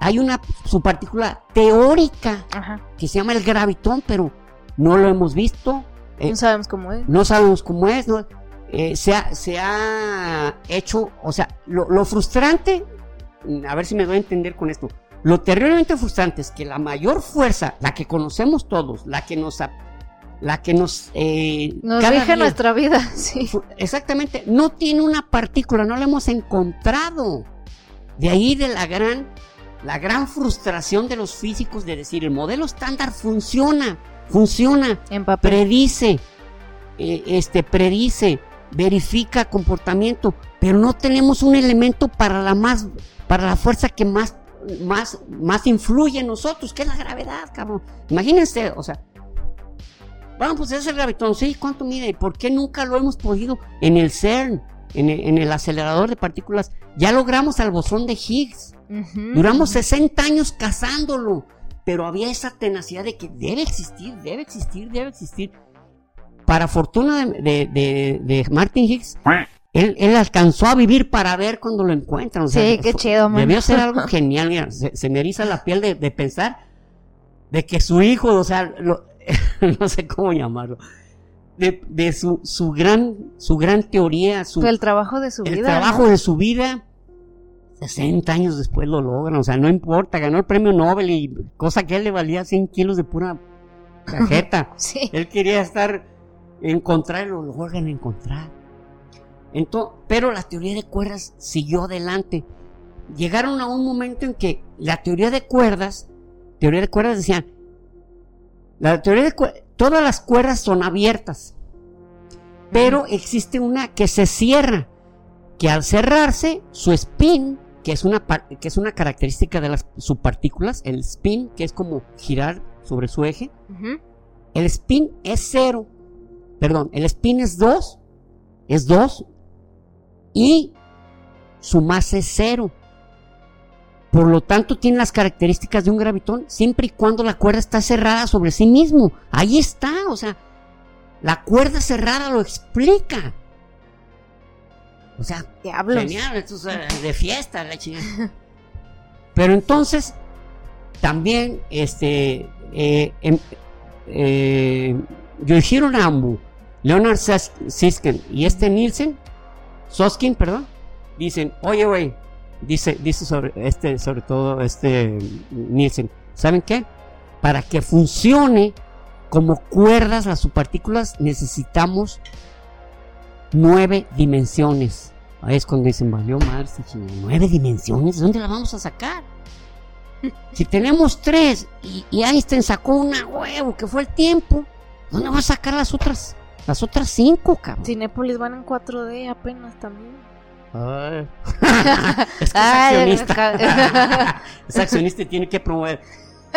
S2: hay una subpartícula teórica
S1: Ajá.
S2: que se llama el gravitón, pero no lo hemos visto. eh,
S1: No sabemos cómo es.
S2: no sabemos cómo es, ¿no? Eh, se, ha, se ha hecho, o sea, lo, lo frustrante, a ver si me doy a entender con esto, lo terriblemente frustrante es que la mayor fuerza, la que conocemos todos, la que nos, la que nos... eh,
S1: Nos rige nuestra vida, sí.
S2: Exactamente, no tiene una partícula, no la hemos encontrado. De ahí de la gran, la gran frustración de los físicos de decir, el modelo estándar funciona, funciona,
S1: En papel.
S2: predice, eh, este, predice, verifica comportamiento, pero no tenemos un elemento para la más, para la fuerza que más, más, más influye en nosotros, que es la gravedad, cabrón. Imagínense, o sea, Bueno, pues es el gravitón, sí, ¿cuánto mide? ¿Por qué nunca lo hemos podido en el CERN, en el, en el acelerador de partículas? Ya logramos al bosón de Higgs. Duramos 60 años cazándolo, pero había esa tenacidad de que debe existir, debe existir, debe existir. Para fortuna de, de- de- de Martin Higgs, él, él alcanzó a vivir para ver cuando lo encuentran. o sea,
S1: Sí, qué chido, man.
S2: Debió ser algo genial, mira, se, se me eriza la piel de, de pensar de que su hijo, o sea, lo- no sé cómo llamarlo, de, de su, su gran, su gran teoría, su,
S1: El trabajo de su
S2: el
S1: vida.
S2: trabajo
S1: ¿no?
S2: de su vida, 60 años después lo logran, o sea, no importa, ganó el premio Nobel y cosa que él le valía 100 kilos de pura cajeta.
S1: Sí.
S2: él quería estar, encontrar lo logran encontrar. Entonces, pero la teoría de cuerdas siguió adelante. Llegaron a un momento en que la teoría de cuerdas, teoría de cuerdas decían, la teoría de cuerdas, todas las cuerdas son abiertas, pero existe una que se cierra, que al cerrarse, su spin, que es una, que es una característica de las subpartículas, el spin, que es como girar sobre su eje, el spin es cero. Perdón, el spin es 2. Es 2. Y su masa es cero. Por lo tanto, tiene las características de un gravitón siempre y cuando la cuerda está cerrada sobre sí mismo. Ahí está, o sea, la cuerda cerrada lo explica. O sea,
S1: Diablos.
S2: Genial, esto es eh, de fiesta, la chingada. Pero entonces, también, este, eh, em- eh, Yoshiro Nambu, Leonard Sisken y este Nielsen, Soskin, perdón, dicen, oye, güey, dice, dice sobre, este, sobre todo este Nielsen, ¿saben qué? Para que funcione como cuerdas las subpartículas necesitamos nueve dimensiones. Ahí es cuando dicen, valió chingada, nueve dimensiones, ¿de dónde la vamos a sacar? Si tenemos tres y, y Einstein sacó una huevo que fue el tiempo, ¿dónde va a sacar las otras, las otras cinco, cabrón?
S1: Cinépolis van en 4D apenas también.
S2: Ay. es que es accionista. es accionista y tiene que promover.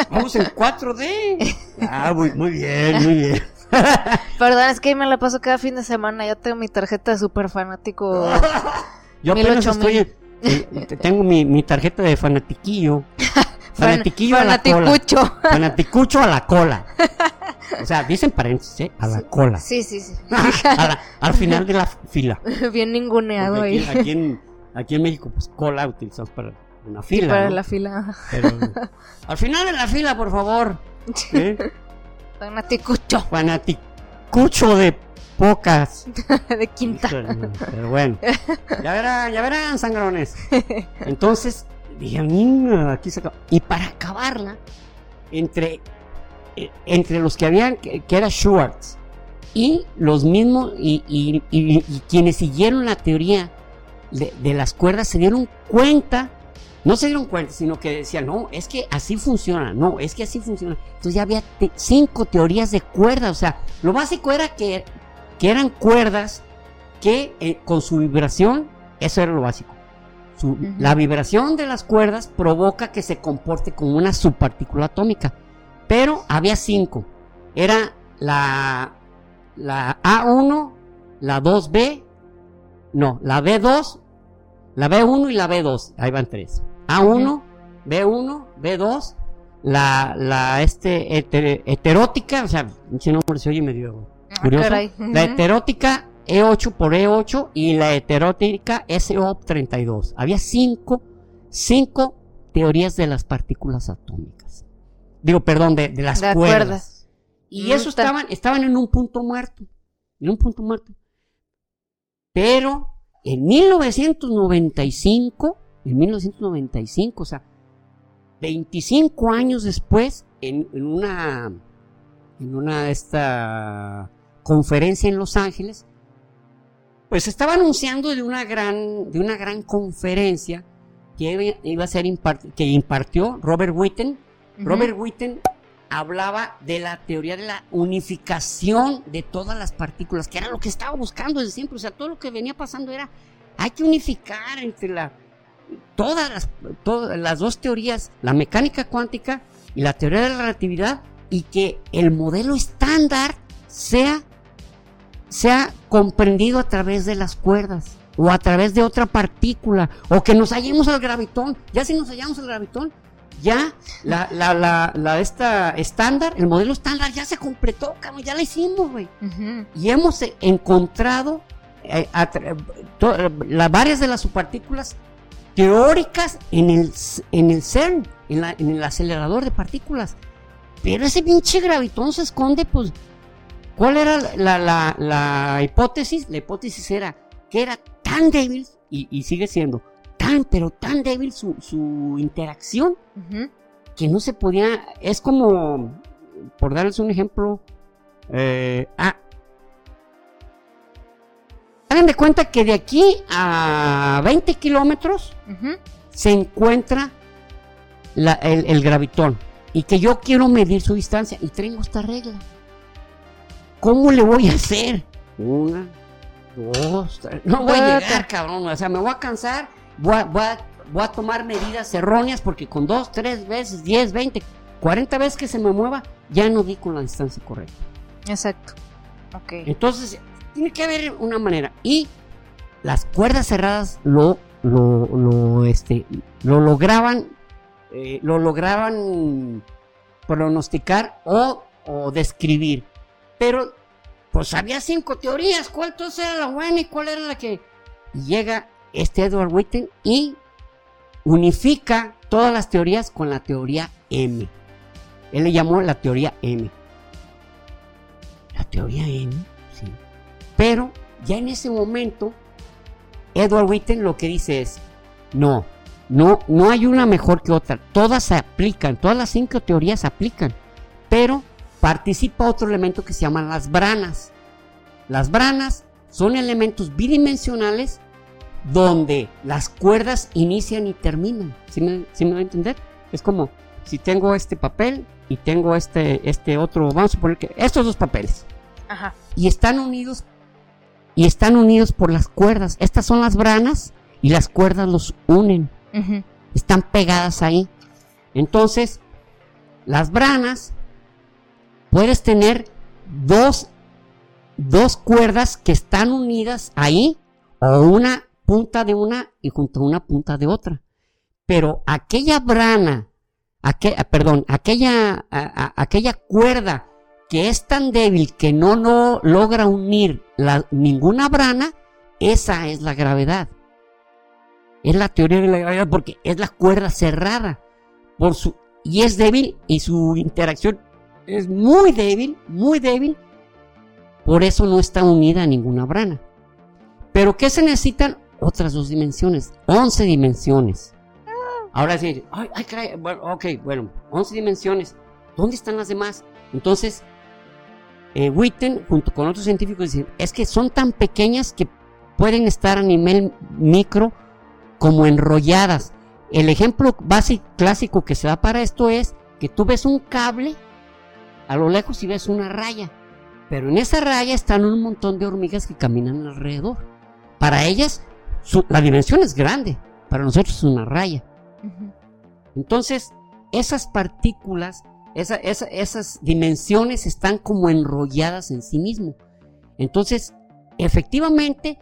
S2: Vamos en 4D. Ah, muy, muy bien, muy bien.
S1: Perdón, es que me la paso cada fin de semana. Ya tengo mi tarjeta de super fanático.
S2: Yo apenas
S1: ocho
S2: estoy. tengo mi, mi tarjeta de fanatiquillo. Fanatiquillo a la cola.
S1: Fanaticucho.
S2: Fanaticucho a la cola. O sea, dicen paréntesis, ¿eh? A la cola.
S1: Sí, sí, sí.
S2: A la- al final de la fila.
S1: Bien ninguneado ahí.
S2: aquí, en, aquí en México, pues cola utilizamos para una fila.
S1: para
S2: ¿no?
S1: la fila.
S2: Pero al final de la fila, por favor. ¿eh?
S1: Fanaticucho
S2: Fanaticucho de pocas.
S1: de quinta.
S2: Pero bueno, ya verán, ya verán, sangrones. Entonces, dije, "Mm, aquí se acaba". Y para acabarla, entre, entre los que habían, que, que era Schwartz, y los mismos, y, y- y- y quienes siguieron la teoría de, de las cuerdas, se dieron cuenta, no se dieron cuenta, sino que decían, no, es que así funciona, no, es que así funciona. Entonces ya había te- cinco teorías de cuerdas, o sea, lo básico era que, que eran cuerdas que eh, con su vibración, eso era lo básico. Su-. La vibración de las cuerdas provoca que se comporte como una subpartícula atómica. Pero había cinco. Era la, la A1, la 2B, no, la B2, la B1 y la B2. Ahí van tres. A1, B1, B2, la, la este, heter- heterótica, o sea, pinche nombre se oye medio curioso.
S1: Ah, caray.
S2: La heterótica E8 por E8 y la heterótica SO32. Había cinco, cinco teorías de las partículas atómicas. Digo, perdón, de, de las
S1: De
S2: cuerdas.
S1: cuerdas.
S2: Y
S1: Mm,
S2: eso
S1: está-
S2: estaban, estaban en un punto muerto. En un punto muerto. Pero en 1995, en 1995, o sea, 25 años después, en, en una, en una esta conferencia en Los Ángeles, pues estaba anunciando de una gran, de una gran conferencia que iba a ser que impartió Robert Witten. Robert Witten hablaba de la teoría de la unificación de todas las partículas, que era lo que estaba buscando desde siempre. O sea, todo lo que venía pasando era, hay que unificar entre las, todas las dos teorías, la mecánica cuántica y la teoría de la relatividad, y que el modelo estándar sea, sea comprendido a través de las cuerdas o a través de otra partícula, o que nos hallemos al gravitón. Ya si nos hallamos al gravitón, ya la, la, la, la esta estándar, el modelo estándar ya se completó, ya la hicimos, güey. Y hemos encontrado eh, varias de las subpartículas teóricas en el, en el CERN, en, en el acelerador de partículas. Pero ese pinche gravitón se esconde, pues. ¿Cuál era la, la, la hipótesis? La hipótesis era que era tan débil, y, sigue siendo tan, pero tan débil su, su interacción, que no se podía. Es como, por darles un ejemplo, eh, ah, hagan de cuenta que de aquí a 20 kilómetros se encuentra el, el, gravitón y que yo quiero medir su distancia y tengo esta regla. ¿Cómo le voy a hacer? Una, dos, tres. No voy a llegar, cabrón. O sea, me voy a cansar. Voy a, voy a, tomar medidas erróneas porque con dos, tres veces, diez, veinte, cuarenta veces que se me mueva, ya no di con la distancia correcta.
S1: Exacto. Ok.
S2: Entonces, tiene que haber una manera. Y las cuerdas cerradas lo, lo, lo, este, lo lograban, eh, lo lograban pronosticar o, o describir. Pero pues había cinco teorías, ¿cuál entonces era la buena y cuál era la que llega este Edward Witten y unifica todas las teorías con la teoría M. Él le llamó la teoría M. La teoría M, sí. Pero ya en ese momento, Edward Witten lo que dice es, no, no, no hay una mejor que otra. Todas se aplican, todas las cinco teorías se aplican. Pero participa otro elemento que se llaman las branas. Las branas son elementos bidimensionales donde las cuerdas inician y terminan. ¿Sí me, ¿sí me va a entender? Es como si tengo este papel y tengo este, este otro, vamos a poner que estos dos papeles. Ajá. Y están unidos y están unidos por las cuerdas. Estas son las branas y las cuerdas los unen. Están pegadas ahí. Entonces, las branas puedes tener dos, dos cuerdas que están unidas ahí, o una punta de una y junto a una punta de otra. Pero aquella brana, perdón, aquella, aquella cuerda que es tan débil que no, no logra unir ninguna brana, esa es la gravedad. Es la teoría de la gravedad porque es la cuerda cerrada. Por su, y es débil y su interacción es muy débil, muy débil. Por eso no está unida a ninguna brana. Pero ¿qué se necesitan? Otras dos dimensiones, 11 dimensiones. Ahora sí, ay, ay, bueno, ok, bueno, 11 dimensiones. ¿Dónde están las demás? Entonces, eh, Witten, junto con otros científicos, dicen, es que son tan pequeñas que pueden estar a nivel micro como enrolladas. El ejemplo básico clásico que se da para esto es que tú ves un cable a lo lejos y ves una raya, pero en esa raya están un montón de hormigas que caminan alrededor. Para ellas, la dimensión es grande, para nosotros es una raya. Entonces, esas partículas, esas dimensiones están como enrolladas en sí mismo. Entonces, efectivamente,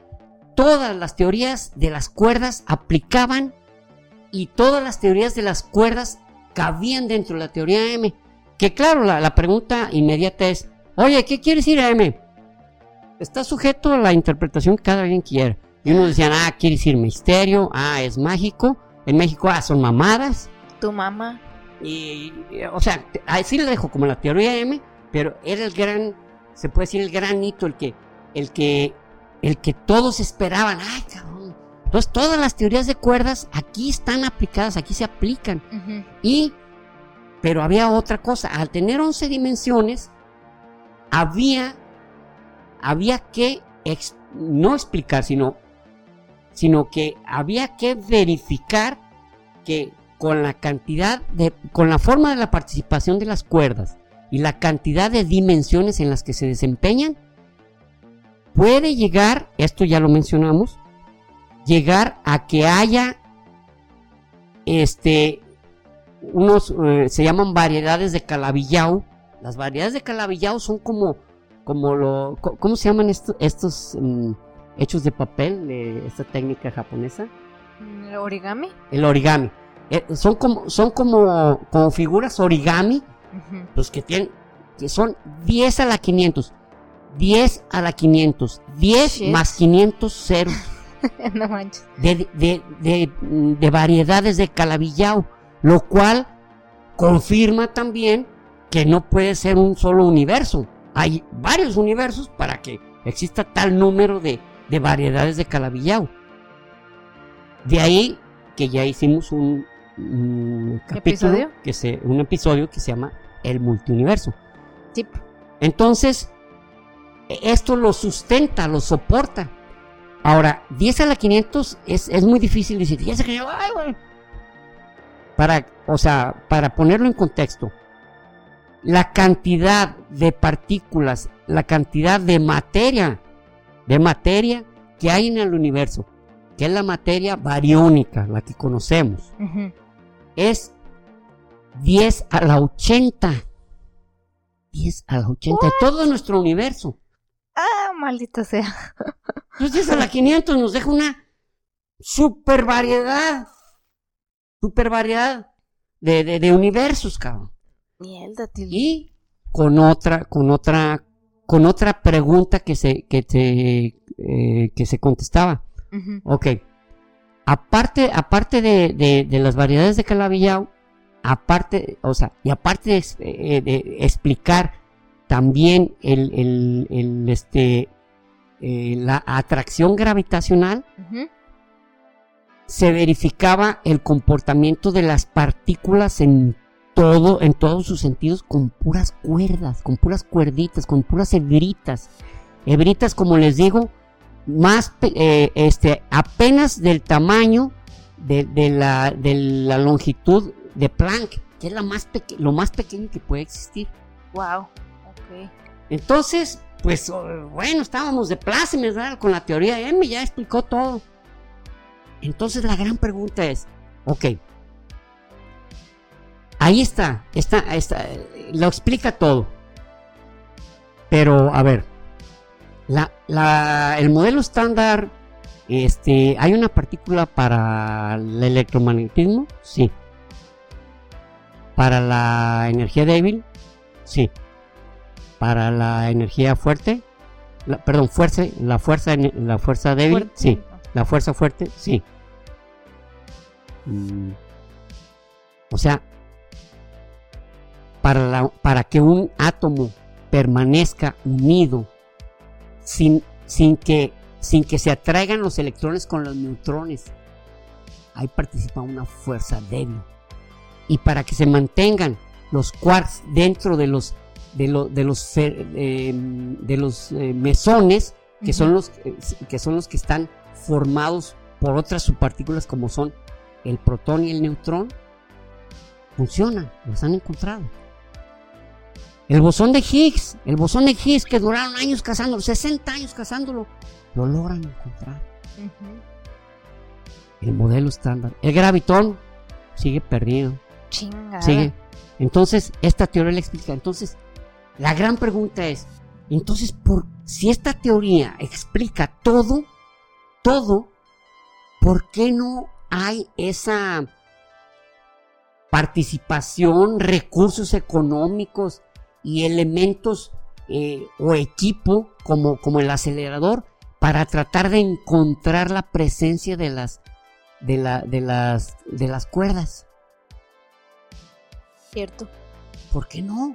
S2: todas las teorías de las cuerdas aplicaban y todas las teorías de las cuerdas cabían dentro de la teoría M. Que claro, la, pregunta inmediata es, oye, ¿qué quiere decir M? Está sujeto a la interpretación que cada quien quiera. Y unos decían, ah, quiere decir misterio, ah, es mágico. En México, ah, son mamadas.
S1: Tu mamá.
S2: Y, o sea, así lo dejo como la teoría M, pero era el gran, se puede decir el gran hito, el que, el que, el que todos esperaban. Ay, cabrón. Entonces, todas las teorías de cuerdas aquí están aplicadas, aquí se aplican. Y pero había otra cosa. Al tener 11 dimensiones, había, había que no explicar, sino, sino que había que verificar que con la cantidad de, con la forma de la participación de las cuerdas y la cantidad de dimensiones en las que se desempeñan, puede llegar, esto ya lo mencionamos, llegar a que haya este unos eh, se llaman variedades de calabillao. Las variedades de calabillao son como como lo ¿cómo se llaman estos estos mm, hechos de papel de esta técnica japonesa?
S1: ¿El origami?
S2: El origami. Eh, son como, son como, como figuras origami, los que tienen, que son 10 a la 500. 10 a la 500. 10 más 500 ceros.
S1: no manches.
S2: De, de, de, de, variedades de calabillao, lo cual confirma también que no puede ser un solo universo. Hay varios universos para que exista tal número de, de variedades de calabillao. De ahí que ya hicimos un, un capítulo ¿Episodio? que se un episodio que se llama El multiuniverso. Entonces, esto lo sustenta, lo soporta. Ahora, 10 a la 500 es, es muy difícil decir, 10 a 500, ay, güey. Para, o sea, para ponerlo en contexto, la cantidad de partículas, la cantidad de materia, de materia que hay en el universo, que es la materia bariónica, la que conocemos, es 10 a la 80. 10 a la 80 de todo nuestro universo.
S1: Ah, maldita sea.
S2: Los 10 a la 500 nos deja una super variedad. Super variedad de, de, universos, cabrón.
S1: Mierda,
S2: Y con otra, con otra, con otra pregunta que se, que se, eh, que se contestaba. Ok. Aparte, aparte de, las variedades de calabillao, aparte, o sea, y aparte de, eh, explicar también el, este, eh, la atracción gravitacional, se verificaba el comportamiento de las partículas en todo, en todos sus sentidos, con puras cuerdas, con puras cuerditas, con puras hebritas. Hebritas, como les digo, más, eh, este, apenas del tamaño de, la, de la longitud de Planck, que es la más lo más pequeño que puede existir.
S1: Wow, ok.
S2: Entonces, pues oh, bueno, estábamos de plácemes, ¿verdad? Con la teoría de M, ya explicó todo. Entonces la gran pregunta es, ok, ahí está, está, está, lo explica todo. Pero, a ver, la, el modelo estándar, este, ¿hay una partícula para el electromagnetismo? Sí. ¿Para la energía débil? Sí. ¿Para la energía fuerte? perdón, fuerza, la fuerza, la fuerza débil? Sí. ¿La fuerza fuerte? Sí. Mm. O sea, para, la, para que un átomo permanezca unido sin, sin, que, sin que se atraigan los electrones con los neutrones. Ahí participa una fuerza débil. Y para que se mantengan los quarks dentro de los de, de los eh, de los eh, mesones que son los eh, que son los que están formados por otras subpartículas como son el protón y el neutrón funcionan los han encontrado el bosón de Higgs, el bosón de Higgs que duraron años cazándolo, 60 años cazándolo, lo logran encontrar. El modelo estándar. El gravitón sigue perdido.
S1: Chingada.
S2: Sigue. Entonces, esta teoría le explica. Entonces, la gran pregunta es, entonces, por, si esta teoría explica todo, todo, ¿por qué no hay esa participación, recursos económicos, y elementos eh, o equipo como, como el acelerador para tratar de encontrar la presencia de las de, la, de las de las cuerdas.
S1: Cierto.
S2: ¿Por qué no?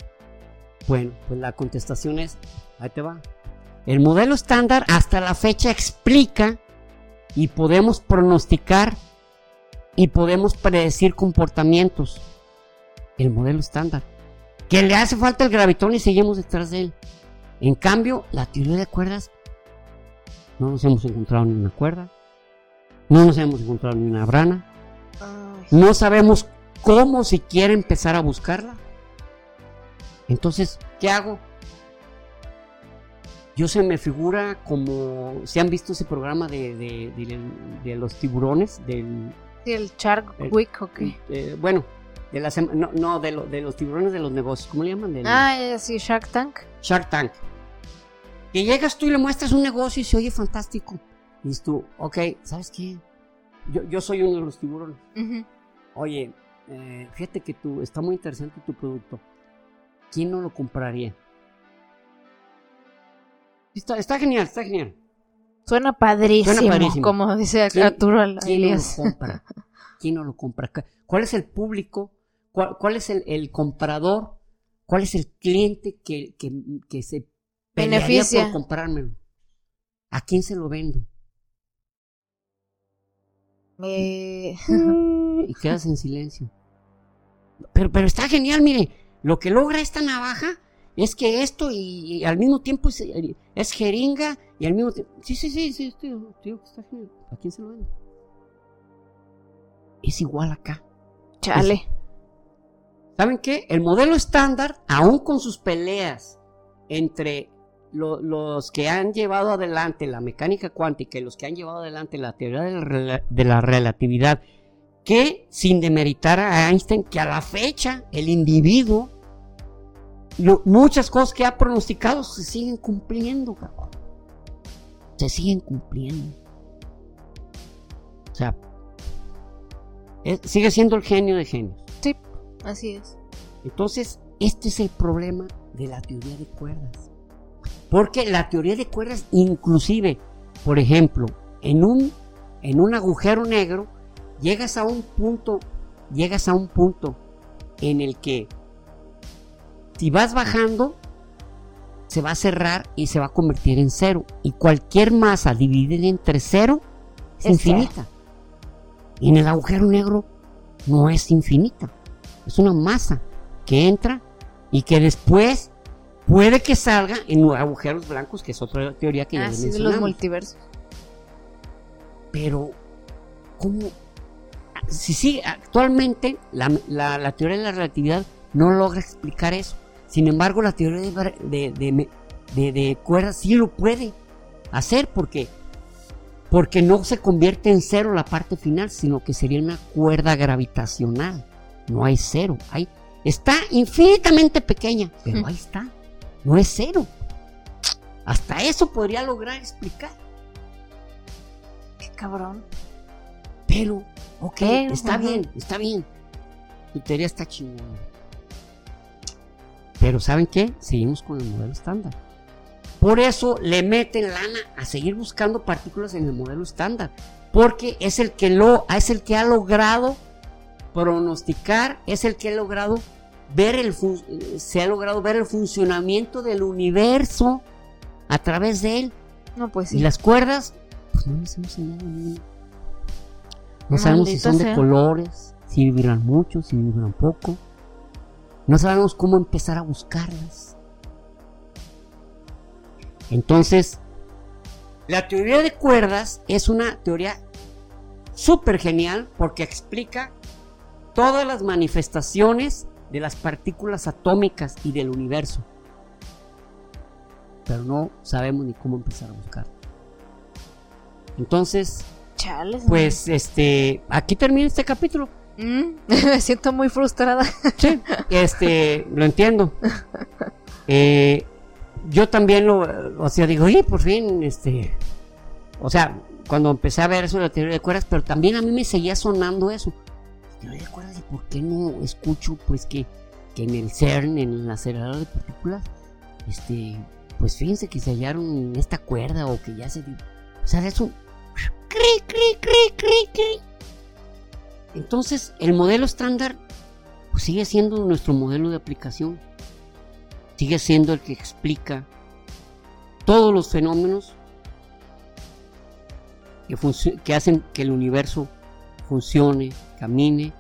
S2: Bueno, pues la contestación es, ahí te va. El modelo estándar hasta la fecha explica y podemos pronosticar y podemos predecir comportamientos. El modelo estándar que le hace falta el gravitón y seguimos detrás de él. En cambio, la teoría de cuerdas, no nos hemos encontrado ni una cuerda, no nos hemos encontrado ni una brana, no sabemos cómo siquiera empezar a buscarla. Entonces, ¿qué hago? Yo se me figura como, si han visto ese programa de, de- de- de los tiburones, del,
S1: sí, el Shark
S2: Eh,
S1: Week, ¿o qué?
S2: eh, bueno, de la no, no de, lo- de los tiburones de los negocios, ¿cómo le llaman? Del
S1: Ah, ya, sí, Shark Tank.
S2: Shark Tank. Que llegas tú y le muestras un negocio y se oye fantástico. Y dices tú, ok, ¿sabes qué? Yo, yo soy uno de los tiburones. Oye, eh, fíjate que tú, está muy interesante tu producto. ¿Quién no lo compraría? Está, está genial, está genial.
S1: Suena padrísimo,
S2: Suena padrísimo.
S1: como dice
S2: ¿Quién-
S1: Arturo
S2: ¿Quién no lo compra? ¿Quién no lo compra? ¿Cu- ¿Cuál es el público? ¿Cuál, cuál es el, el comprador? ¿Cuál es el cliente que, que, que se
S1: Beneficia.
S2: por comprármelo? ¿A quién se lo vendo?
S1: Eh,
S2: y quedas en silencio. Pero, pero está genial, mire. Lo que logra esta navaja es que esto y, y al mismo tiempo es, es jeringa y al mismo tiempo... Sí, sí, sí, sí, tío, tío, está genial. ¿A quién se lo vende? Es igual acá.
S1: chale.
S2: ¿Saben qué? El modelo estándar, aún con sus peleas entre lo- los que han llevado adelante la mecánica cuántica y los que han llevado adelante la teoría de la, relatividad, que sin demeritar a Einstein, que a la fecha el individuo, muchas cosas que ha pronosticado se siguen cumpliendo, cabrón. Se siguen cumpliendo. O sea, sigue siendo el genio de genios.
S1: Sí, así es.
S2: Entonces, este es el problema de la teoría de cuerdas. Porque la teoría de cuerdas, inclusive, por ejemplo, en un, en un agujero negro, llegas a un punto, llegas a un punto en el que si vas bajando, se va a cerrar y se va a convertir en cero. Y cualquier masa dividida entre cero es,
S1: Es cero.
S2: infinita. Y en el agujero negro no es infinita. Es una masa que entra y que después puede que salga en agujeros blancos, que es otra teoría que ya les
S1: Así de los multiversos.
S2: Pero, ¿cómo? Si sí, actualmente la, la- la teoría de la relatividad no logra explicar eso. Sin embargo, la teoría de, de- de- de cuerdas sí lo puede hacer porque, porque no se convierte en cero la parte final, sino que sería una cuerda gravitacional. No hay cero, hay, está infinitamente pequeña, pero ahí está, no es cero. Hasta eso podría lograr explicar.
S1: Qué cabrón.
S2: Pero, ok,
S1: Pero,
S2: está
S1: ajá.
S2: bien, está bien. Tu teoría está chingona. Pero ¿saben qué? Seguimos con el modelo estándar. Por eso le meten lana a seguir buscando partículas en el modelo estándar. Porque es el que lo, es el que ha logrado pronosticar, es el que ha logrado ver el se ha logrado ver el funcionamiento del universo a través de él.
S1: No, pues
S2: Y
S1: sí.
S2: las cuerdas, pues no les hemos enseñado. No sabemos si son de colores, si vibran mucho, si vibran poco. No sabemos cómo empezar a buscarlas. Entonces, la teoría de cuerdas es una teoría súper genial porque explica todas las manifestaciones de las partículas atómicas y del universo. Pero no sabemos ni cómo empezar a buscar. Entonces,
S1: Chales.
S2: pues este, aquí termina este capítulo.
S1: Mm, me siento muy frustrada.
S2: Sí, este, lo entiendo. Eh, yo también lo, o sea, digo, oye, por fin, este, o sea, cuando empecé a ver eso de la teoría de cuerdas, pero también a mí me seguía sonando eso. Teoría de cuerdas, ¿y por qué no escucho, pues, que, que en el CERN, en el acelerador de partículas, este, pues fíjense que se hallaron esta cuerda o que ya se, o sea, es un. Entonces, el modelo estándar pues sigue siendo nuestro modelo de aplicación. Sigue siendo el que explica todos los fenómenos que hacen que el universo funcione, camine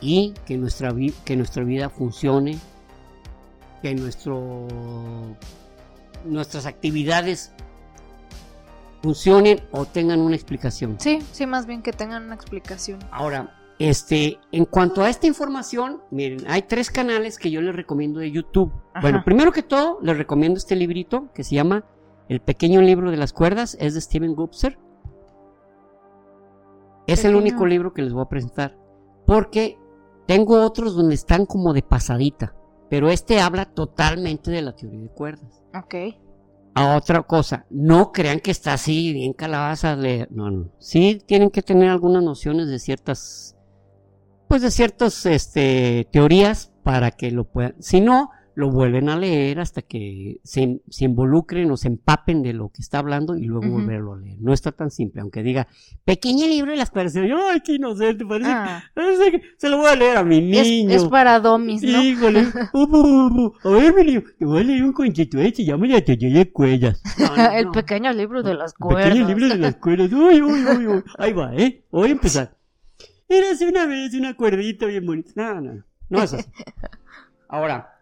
S2: y que nuestra, que nuestra vida funcione, que nuestro nuestras actividades funcionen o tengan una explicación.
S1: Sí, sí, más bien que tengan una explicación.
S2: Ahora, este, en cuanto a esta información, miren, hay tres canales que yo les recomiendo de YouTube.
S1: Ajá.
S2: Bueno, primero que todo, les recomiendo este librito que se llama El pequeño libro de las cuerdas, es de Steven Gupser. Es el único libro que les voy a presentar. Porque tengo otros donde están como de pasadita. Pero este habla totalmente de la teoría de cuerdas.
S1: Ok.
S2: A otra cosa, no crean que está así bien calabaza de... No, no. Sí tienen que tener algunas nociones de ciertas... Pues de ciertas este, teorías para que lo puedan... Si no, lo vuelven a leer hasta que se, se involucren o se empapen de lo que está hablando y luego volverlo a leer. No está tan simple, aunque diga, pequeño libro de las cuerdas. Y yo, Ay, qué inocente, parece,
S1: Ah,
S2: parece que se lo voy a leer a mi
S1: es,
S2: niño.
S1: es para domis, ¿no?
S2: Híjole. Uh, A ver, mi niño, te voy a leer un conchito, se llama La teoría de. No, no,
S1: el
S2: no.
S1: pequeño libro de las
S2: Pequeño
S1: cuerdas.
S2: libro de las cuerdas. Uy, uy, uy, uy. Ahí va, ¿eh? Voy a empezar. Eras una vez una cuerdita bien bonita. No, no, no. No es así. Ahora,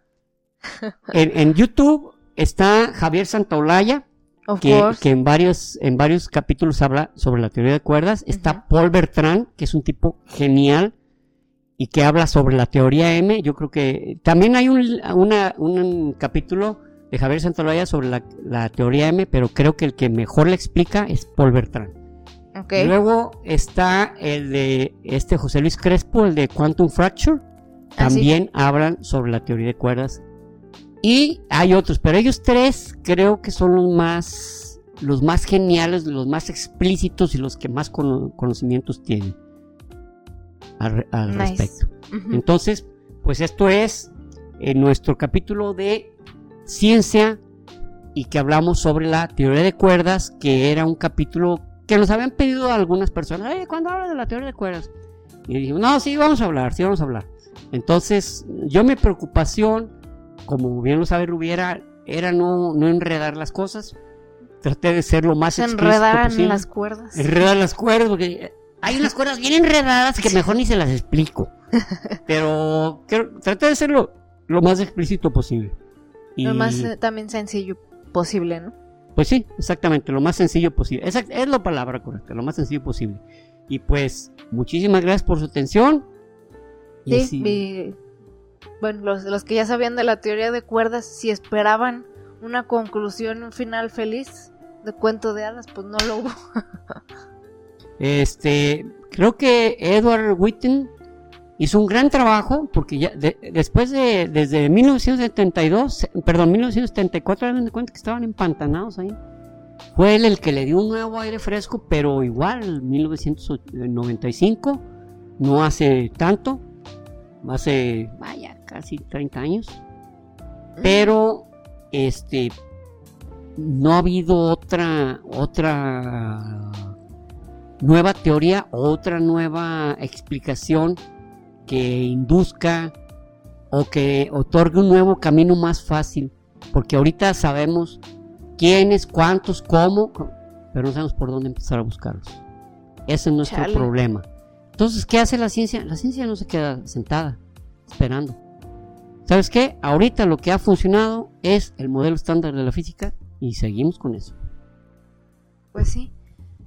S2: en, en YouTube está Javier Santaolalla, que, en, varios, en varios capítulos habla sobre la teoría de cuerdas. Está. Paul Bertrand, que es un tipo genial y que habla sobre la teoría M. Yo creo que también hay un, una- un capítulo de Javier Santaolalla sobre la, la teoría M, pero creo que el que mejor la explica es Paul Bertrand. Luego está el de este José Luis Crespo, el de Quantum Fracture.
S1: Ah, sí.
S2: También hablan sobre la teoría de cuerdas. Y hay otros, pero ellos tres creo que son los más, los más geniales, los más explícitos y los que más cono- conocimientos tienen al, re- al
S1: Nice.
S2: respecto. Entonces, pues esto es eh, nuestro capítulo de ciencia y que hablamos sobre la teoría de cuerdas, que era un capítulo que nos habían pedido algunas personas, "Oye, ¿cuándo hablas de la teoría de cuerdas? Y dijimos, no, sí, vamos a hablar, sí, vamos a hablar. Entonces, yo mi preocupación, como bien lo sabe Rubiera, era no, no enredar las cosas. Traté de ser lo más
S1: Se enredaran
S2: posible.
S1: las cuerdas.
S2: Enredar las cuerdas, porque hay unas cuerdas bien enredadas que mejor ni se las explico. Pero quiero- traté de ser lo, lo más explícito posible. Y,
S1: Lo más eh, también sencillo posible, ¿no?
S2: Pues sí, exactamente, lo más sencillo posible. Esa es la palabra correcta, lo más sencillo posible. Y pues, muchísimas gracias por su atención. Y
S1: Sí,
S2: si-
S1: y, bueno, los, los que ya sabían de la teoría de cuerdas, si esperaban una conclusión, un final feliz de cuento de hadas, pues no lo hubo.
S2: Este, creo que Edward Witten hizo un gran trabajo porque ya de- después de desde 1972, perdón, 1974, hagan cuenta que estaban empantanados ahí. Fue él el que le dio un nuevo aire fresco, pero igual 1995, no hace tanto, hace vaya casi 30 años. Pero este no ha habido otra otra nueva teoría, otra nueva explicación que induzca o que otorgue un nuevo camino más fácil, porque ahorita sabemos quiénes, cuántos, cómo, pero no sabemos por dónde empezar a buscarlos. Ese es nuestro
S1: Chale.
S2: problema. Entonces, ¿qué hace la ciencia? La ciencia no se queda sentada, esperando. ¿Sabes qué? Ahorita lo que ha funcionado es el modelo estándar de la física y seguimos con eso.
S1: Pues sí,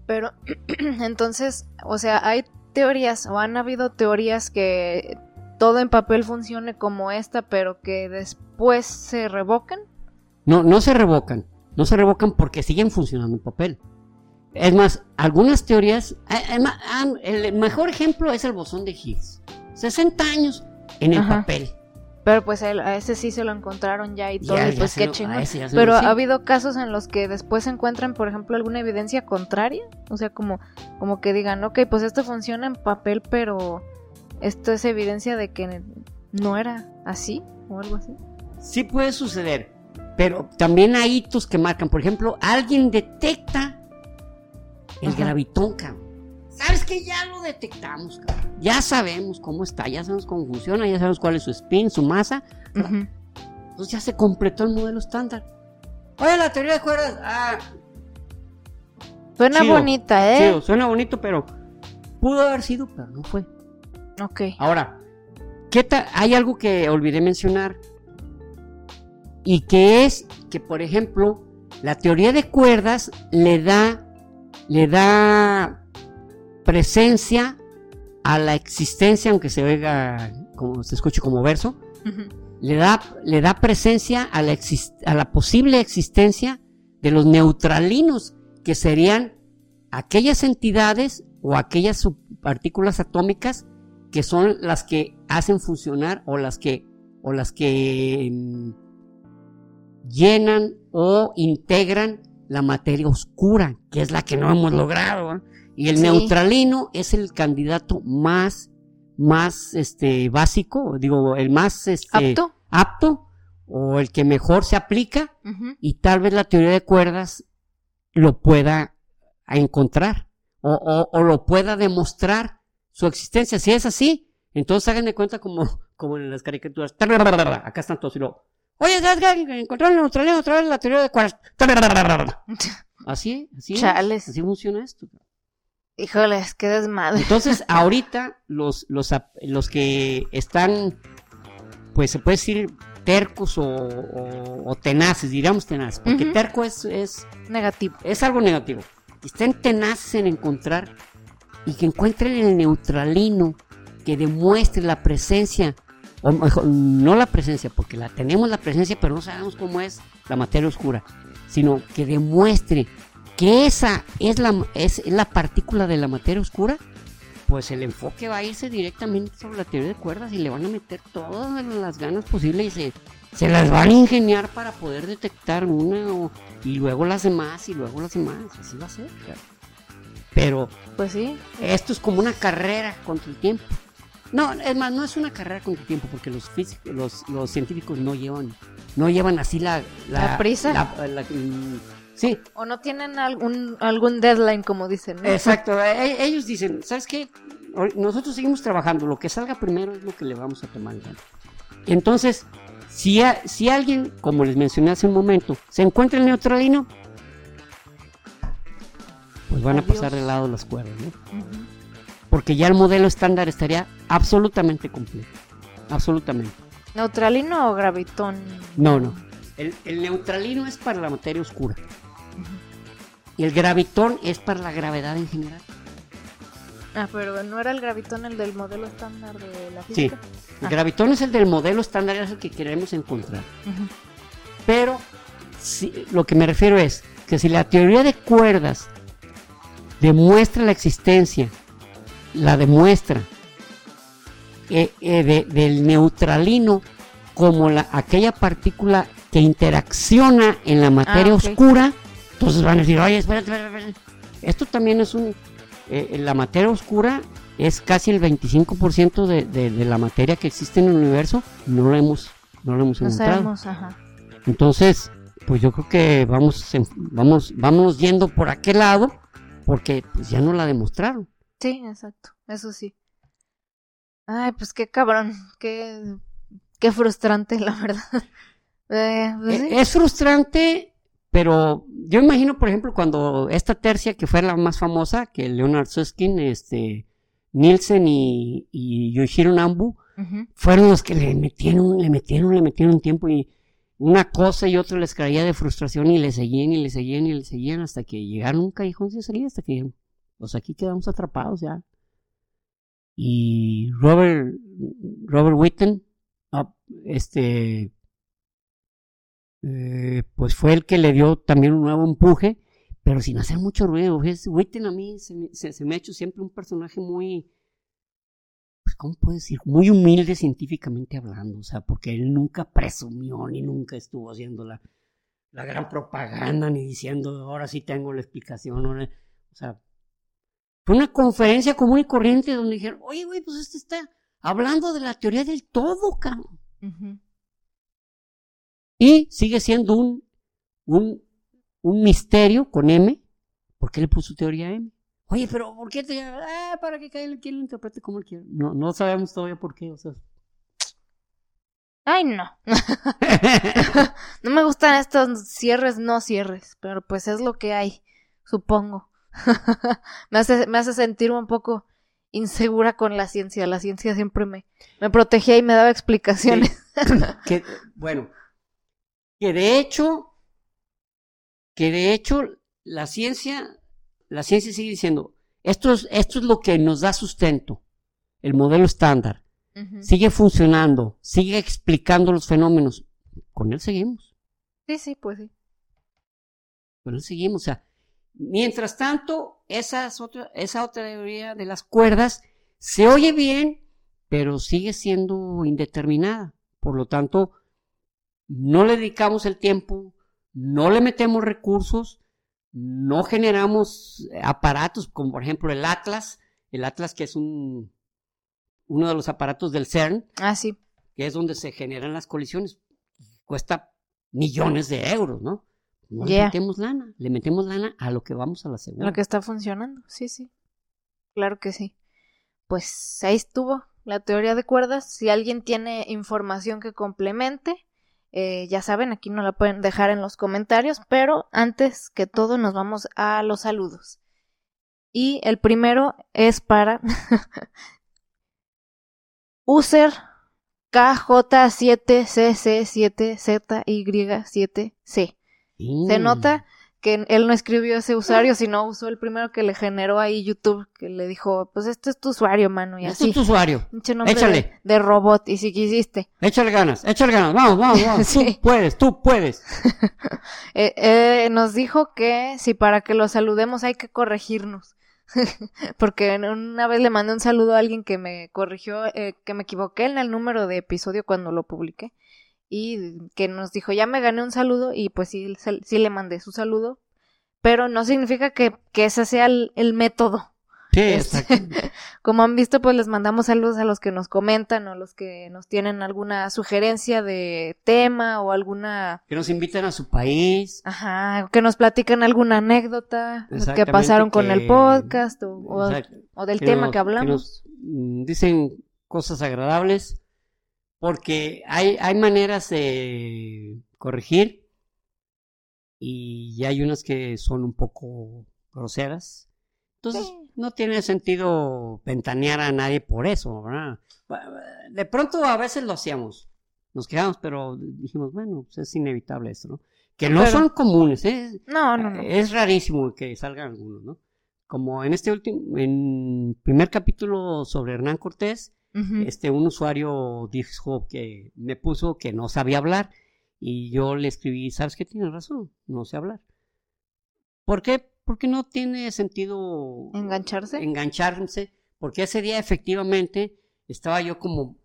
S1: pero entonces, o sea, hay teorías o han habido teorías que todo en papel funcione como esta, pero que después se revocan.
S2: No, no se revocan. No se revocan porque siguen funcionando en papel. Es más, algunas teorías. eh, eh, El mejor ejemplo es el bosón de Higgs. 60 años en el
S1: Ajá.
S2: papel.
S1: Pero pues a él- a ese sí se lo encontraron ya y todo,
S2: Ya-
S1: y pues qué chingón.
S2: lo-
S1: Pero
S2: sí.
S1: ha habido casos en los que después se encuentran, por ejemplo, alguna evidencia contraria. O sea, como, como que digan, ok, pues esto funciona en papel, pero esto es evidencia de que no era así o algo así.
S2: Sí puede suceder. Pero también hay hitos que marcan. Por ejemplo, alguien detecta el
S1: Ajá.
S2: gravitón, cabrón. ¿Sabes que Ya lo detectamos, cabrón. Ya sabemos cómo está, ya sabemos cómo funciona, ya sabemos cuál es su spin, su masa. Entonces ya se completó el modelo estándar. Oye, la teoría de cuerdas. Ah,
S1: Suena
S2: Chido,
S1: bonita, ¿eh?
S2: chido, suena bonito, pero pudo haber sido, pero no fue.
S1: Ok.
S2: Ahora, ¿qué hay algo que olvidé mencionar. Y que es que, por ejemplo, La teoría de cuerdas le da, le da presencia a la existencia, aunque se oiga, como se escuche como verso, le da, le da presencia a la, a la posible existencia de los neutralinos, que serían aquellas entidades o aquellas subpartículas atómicas que son las que hacen funcionar o las que, o las que mm, llenan o integran la materia oscura, que es la que no hemos logrado. Y el neutralino es el candidato más, más este, básico, digo, el más este,
S1: apto.
S2: apto o el que mejor se aplica y tal vez la teoría de cuerdas lo pueda encontrar o, o, lo pueda demostrar su existencia. Si es así, entonces hagan de cuenta como, como en las caricaturas. Acá están todos y luego, oye, encontraron el neutralino otra vez la teoría de cuerdas. Así, así, así funciona esto.
S1: Híjoles, qué desmadre.
S2: Entonces, ahorita los, los, los que están, pues se puede decir tercos o, tenaces, diríamos tenaces, porque terco es, es
S1: negativo.
S2: Es algo negativo. Estén tenaces en encontrar y que encuentren el neutralino que demuestre la presencia, no la presencia, porque la tenemos la presencia, pero no sabemos cómo es la materia oscura, sino que demuestre que esa es la, es la partícula de la materia oscura pues el enfoque va a irse directamente sobre la teoría de cuerdas y le van a meter todas las ganas posibles y se, se las van a ingeniar para poder detectar una y luego las demás y luego las demás. Así va a ser. Pero,
S1: pues sí.
S2: Esto es como una carrera contra el tiempo. No, es más, no es una carrera contra el tiempo porque los físicos, los, los científicos no llevan, no llevan así la,
S1: la, prisa.
S2: Mm, Sí.
S1: O no tienen algún, algún deadline, como dicen.
S2: Exacto. E, e, ellos dicen, ¿sabes qué? Nosotros seguimos trabajando. Lo que salga primero es lo que le vamos a tomar. Entonces, si, si alguien, como les mencioné hace un momento, se encuentra el neutralino, pues van a pasar de lado las cuerdas, ¿no? Porque ya el modelo estándar estaría absolutamente completo. Absolutamente.
S1: ¿Neutralino o gravitón?
S2: No, no. El, el neutralino es para la materia oscura. Y el gravitón es para la gravedad en general.
S1: Ah, pero no era el gravitón el del modelo estándar de la física.
S2: Sí, el ah. gravitón es el del modelo estándar, es el que queremos encontrar. Pero lo que me refiero es que si la teoría de cuerdas demuestra la existencia, la demuestra eh, eh, del neutralino como la, aquella partícula que interacciona en la materia ah, oscura, entonces van a decir, oye, espérate, espérate, Esto también es un... Eh, la materia oscura es casi el 25% de, de, de, la materia que existe en el universo. No lo hemos, no lo hemos encontrado. Entonces, pues yo creo que vamos, vamos, vamos yendo por aquel lado porque pues, ya no la demostraron.
S1: Sí, exacto, eso sí. Ay, pues qué cabrón, qué, qué frustrante, la verdad.
S2: Eh, pues eh, es frustrante pero yo imagino, por ejemplo, cuando esta tercia, que fue la más famosa, que Leonard Susskind, este, Nielsen y, y Yoshiro Nambu, fueron los que le metieron, le metieron, le metieron tiempo y una cosa y otra les caía de frustración y le seguían y le seguían y le seguían hasta que llegaron un callejón sin salida, hasta que, pues aquí quedamos atrapados ya. Y Robert, Robert Witten, ah, este, eh, pues fue el que le dio también un nuevo empuje, pero sin hacer mucho ruido. Witten a mí se me, ha hecho siempre un personaje muy, pues, ¿cómo puedo decir? Muy humilde científicamente hablando, o sea, porque él nunca presumió ni nunca estuvo haciendo la, la gran propaganda ni diciendo, ahora sí tengo la explicación, o sea, fue una conferencia común y corriente donde dijeron, oye, güey, pues este está hablando de la teoría del todo, cabrón. Y sigue siendo un, un, un misterio con M. ¿Por qué le puso teoría M? Oye, pero ¿por qué te ah, para que quien lo interprete como él quiera? No, no sabemos todavía por qué, o sea.
S1: Ay, no. no me gustan estos cierres, no cierres, pero pues es lo que hay, supongo. me, hace, me hace sentir un poco insegura con la ciencia. La ciencia siempre me, me protegía y me daba explicaciones.
S2: que, bueno, que de hecho que de hecho la ciencia, la ciencia sigue diciendo, esto es, esto es lo que nos da sustento, el modelo estándar. Sigue funcionando, sigue explicando los fenómenos. Con él seguimos,
S1: Sí, sí, pues sí.
S2: con él seguimos. O sea, mientras tanto, esa, es otra, esa otra teoría de las cuerdas se oye bien, pero sigue siendo indeterminada. Por lo tanto, no le dedicamos el tiempo, no le metemos recursos, no generamos aparatos, como por ejemplo el Atlas, el Atlas que es un, uno de los aparatos del CERN,
S1: Ah, sí.
S2: que es donde se generan las colisiones, cuesta millones de euros, ¿no? No le metemos lana, le metemos lana a lo que vamos a la segunda.
S1: Lo que está funcionando. Sí, sí. Claro que sí. Pues ahí estuvo la teoría de cuerdas. Si alguien tiene información que complemente, eh, ya saben, aquí nos la pueden dejar en los comentarios. Pero antes que todo, nos vamos a los saludos. Y el primero es para user KJ7CC7ZY7C. Se
S2: Mm.
S1: nota que él no escribió ese usuario, sino usó el primero que le generó ahí YouTube, que le dijo, pues este es tu usuario, mano, y
S2: Este
S1: así.
S2: es tu usuario. Échale.
S1: de, de robot, y si quisiste.
S2: Échale ganas, échale ganas, vamos, vamos, vamos.
S1: Sí.
S2: Tú puedes, tú puedes.
S1: Eh, eh, nos dijo que si para que lo saludemos hay que corregirnos. Porque una vez le mandé un saludo a alguien que me corrigió, eh, que me equivoqué en el número de episodio cuando lo publiqué. Y que nos dijo, ya me gané un saludo y pues sí, sí le mandé su saludo. Pero no significa que, que ese sea el, el método.
S2: Sí,
S1: Es-. Como han visto, pues les mandamos saludos a los que nos comentan o los que nos tienen alguna sugerencia de tema o alguna
S2: Que nos inviten a su país.
S1: Ajá, que nos platican alguna anécdota que pasaron con
S2: que-
S1: el podcast o, o- o del
S2: que
S1: tema
S2: nos-
S1: que hablamos.
S2: nos, mm, dicen cosas agradables porque hay, hay maneras de corregir y hay unas que son un poco groseras. Entonces,
S1: Sí.
S2: no tiene sentido ventanear a nadie por eso, ¿verdad? De pronto a veces lo hacíamos, nos quedamos, pero dijimos, bueno, pues es inevitable esto, ¿no? Que no
S1: Pero-
S2: son comunes, ¿eh?
S1: No, no, no.
S2: Es rarísimo que salgan algunos, ¿no? Como en este último, en primer capítulo sobre Hernán Cortés, Este, un usuario dijo que me puso que no sabía hablar y yo le escribí, ¿sabes qué? Tienes razón, no sé hablar. ¿Por qué? Porque no tiene sentido
S1: Engancharse.
S2: engancharse, porque ese día efectivamente estaba yo como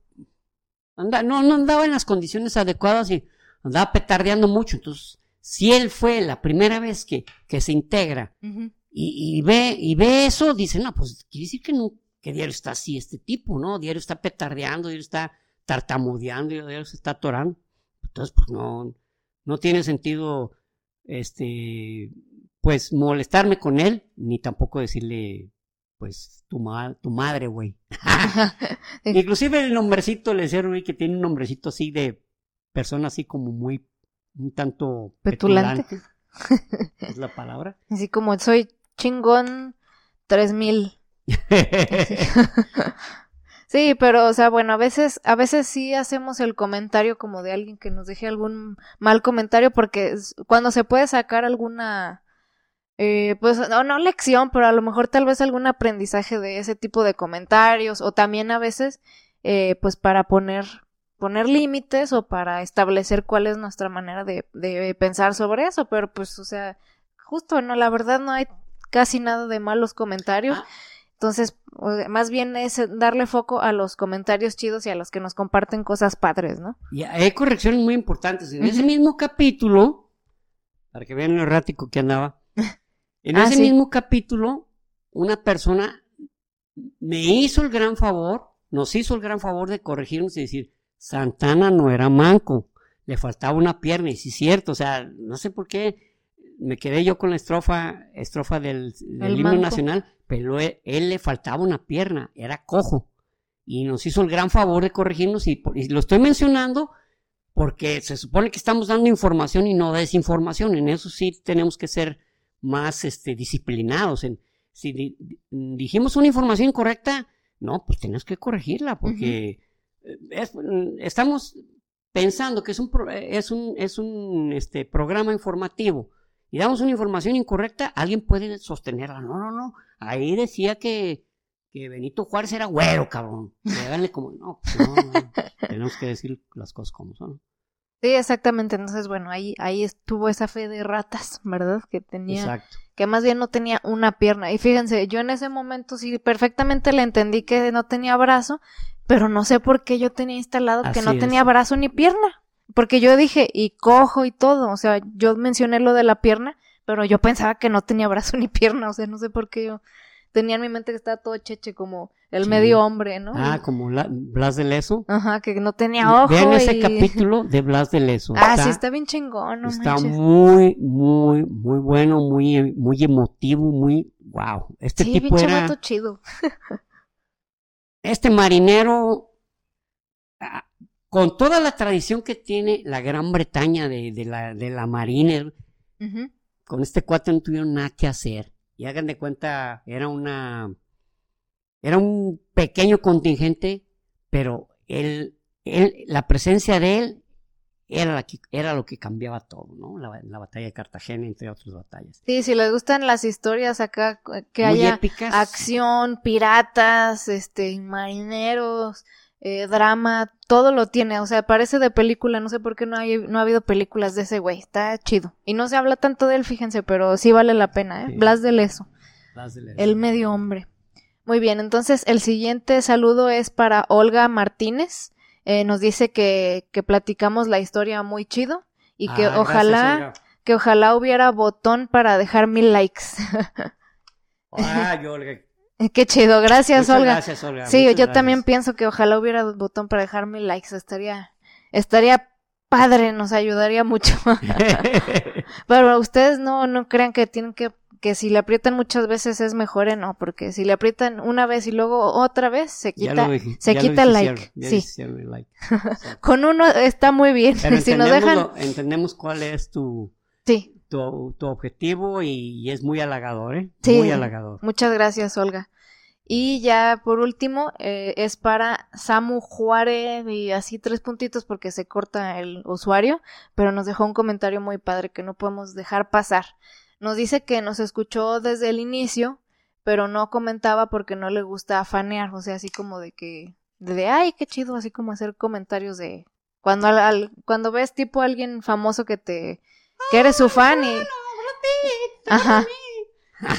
S2: anda, no, no andaba en las condiciones adecuadas y andaba petardeando mucho. Entonces, si él fue la primera vez que, que se integra y ve, y ve eso, dice, no, pues quiere decir que no, que diario está así este tipo, ¿no? Diario está petardeando, diario está tartamudeando, diario se está atorando. Entonces, pues no, no tiene sentido, este, pues molestarme con él, ni tampoco decirle, pues, tu, ma- tu madre, güey. Inclusive el nombrecito, le decía Rubí que tiene un nombrecito así de persona así como muy, un tanto
S1: Petulante.
S2: petulante, es la palabra.
S1: Así como soy chingón 3000. Sí, pero o sea, bueno, a veces a veces sí hacemos el comentario como de alguien que nos deje algún mal comentario porque cuando se puede sacar alguna eh, pues no, no lección, pero a lo mejor tal vez algún aprendizaje de ese tipo de comentarios o también a veces eh, pues para poner poner límites o para establecer cuál es nuestra manera de, de pensar sobre eso, pero pues o sea, justo no, la verdad no hay casi nada de malos comentarios.
S2: Ah.
S1: Entonces, más bien es darle foco a los comentarios chidos y a los que nos comparten cosas padres, ¿no?
S2: Y hay correcciones muy importantes. En ese mismo capítulo, para que vean lo errático que andaba, en
S1: Ah,
S2: ese
S1: sí.
S2: mismo capítulo, una persona me hizo el gran favor, nos hizo el gran favor de corregirnos y decir, Santana no era manco, le faltaba una pierna, y sí es cierto, o sea, no sé por qué me quedé yo con la estrofa, estrofa del, del
S1: El
S2: himno nacional, pero él, él le faltaba una pierna, era cojo, y nos hizo el gran favor de corregirnos, y, lo estoy mencionando porque se supone que estamos dando información y no desinformación, en eso sí tenemos que ser más este, disciplinados. En, si di- di- dijimos una información incorrecta, no, pues tenemos que corregirla, porque eh, es- estamos pensando que es un, pro- es un, es un este, programa informativo y damos una información incorrecta, alguien puede sostenerla. No, no, no. Ahí decía que, que Benito Juárez era güero, cabrón. Háganle como, no, pues no, no, tenemos que decir las cosas como son.
S1: Sí, exactamente. Entonces, bueno, ahí, ahí estuvo esa fe de ratas, ¿verdad? Que tenía,
S2: Exacto.
S1: que más bien no tenía una pierna. Y fíjense, yo en ese momento sí perfectamente le entendí que no tenía brazo, pero no sé por qué yo tenía instalado que no
S2: es.
S1: tenía brazo ni pierna. Porque yo dije, y cojo y todo, o sea, yo mencioné lo de la pierna, pero yo pensaba que no tenía brazo ni pierna, o sea, no sé por qué yo tenía en mi mente que estaba todo cheche como el
S2: Sí.
S1: medio hombre, ¿no?
S2: Ah,
S1: Y-
S2: como la- Blas de Leso.
S1: Ajá, que no tenía ojo.
S2: Vean ese
S1: y-
S2: capítulo de Blas de Leso.
S1: Ah, sí, está bien chingón, no
S2: está
S1: manches.
S2: muy, muy, muy bueno, muy, muy emotivo, muy, wow. Este
S1: sí,
S2: tipo
S1: pinche
S2: era,
S1: chido.
S2: este marinero, ah, con toda la tradición que tiene la Gran Bretaña de, de la, de la marina,
S1: Ujú.
S2: con este cuate no tuvieron nada que hacer. Y hagan de cuenta, era una, era un pequeño contingente, pero él, él, la presencia de él era, la que- era lo que cambiaba todo, ¿no? La, la batalla de Cartagena, entre otras batallas.
S1: Sí, si les gustan las historias acá, que
S2: Muy
S1: haya
S2: épicas.
S1: acción, piratas, este, marineros, eh, drama, todo lo tiene, o sea, parece de película, no sé por qué no, hay, no ha habido películas de ese güey, está chido. Y no se habla tanto de él, fíjense, pero sí vale la pena, ¿eh?
S2: Sí.
S1: Blas de Leso,
S2: Las de las-
S1: el medio hombre. Muy bien, entonces el siguiente saludo es para Olga Martínez. Eh, nos dice que, que platicamos la historia muy chido y que
S2: Ah,
S1: ojalá
S2: gracias,
S1: que ojalá hubiera botón para dejar mil likes.
S2: Ay, Olga.
S1: Qué chido, gracias
S2: Muchas
S1: Olga.
S2: Gracias, Olga.
S1: sí,
S2: muchas
S1: yo
S2: gracias.
S1: también pienso que ojalá hubiera botón para dejar mil likes, estaría, estaría padre, nos ayudaría mucho. Pero ustedes no, no crean que tienen que, que si le aprietan muchas veces es mejor, no, porque si le aprietan una vez y luego otra vez se quita,
S2: dije,
S1: se quita el like, sí.
S2: el like.
S1: Con uno está muy bien,
S2: Pero
S1: si nos
S2: entendemos,
S1: dejan,
S2: lo- entendemos cuál es tu,
S1: sí.
S2: Tu, tu objetivo y, y es muy halagador, ¿eh?
S1: Sí.
S2: Muy halagador.
S1: Muchas gracias, Olga. Y ya por último, eh, es para Samu Juárez y así tres puntitos porque se corta el usuario, pero nos dejó un comentario muy padre que no podemos dejar pasar. Nos dice que nos escuchó desde el inicio, pero no comentaba porque no le gusta afanear, o sea, así como de que, de, ay, qué chido, así como hacer comentarios de, cuando al, al- cuando ves tipo a alguien famoso que te, que eres su fan y, ajá.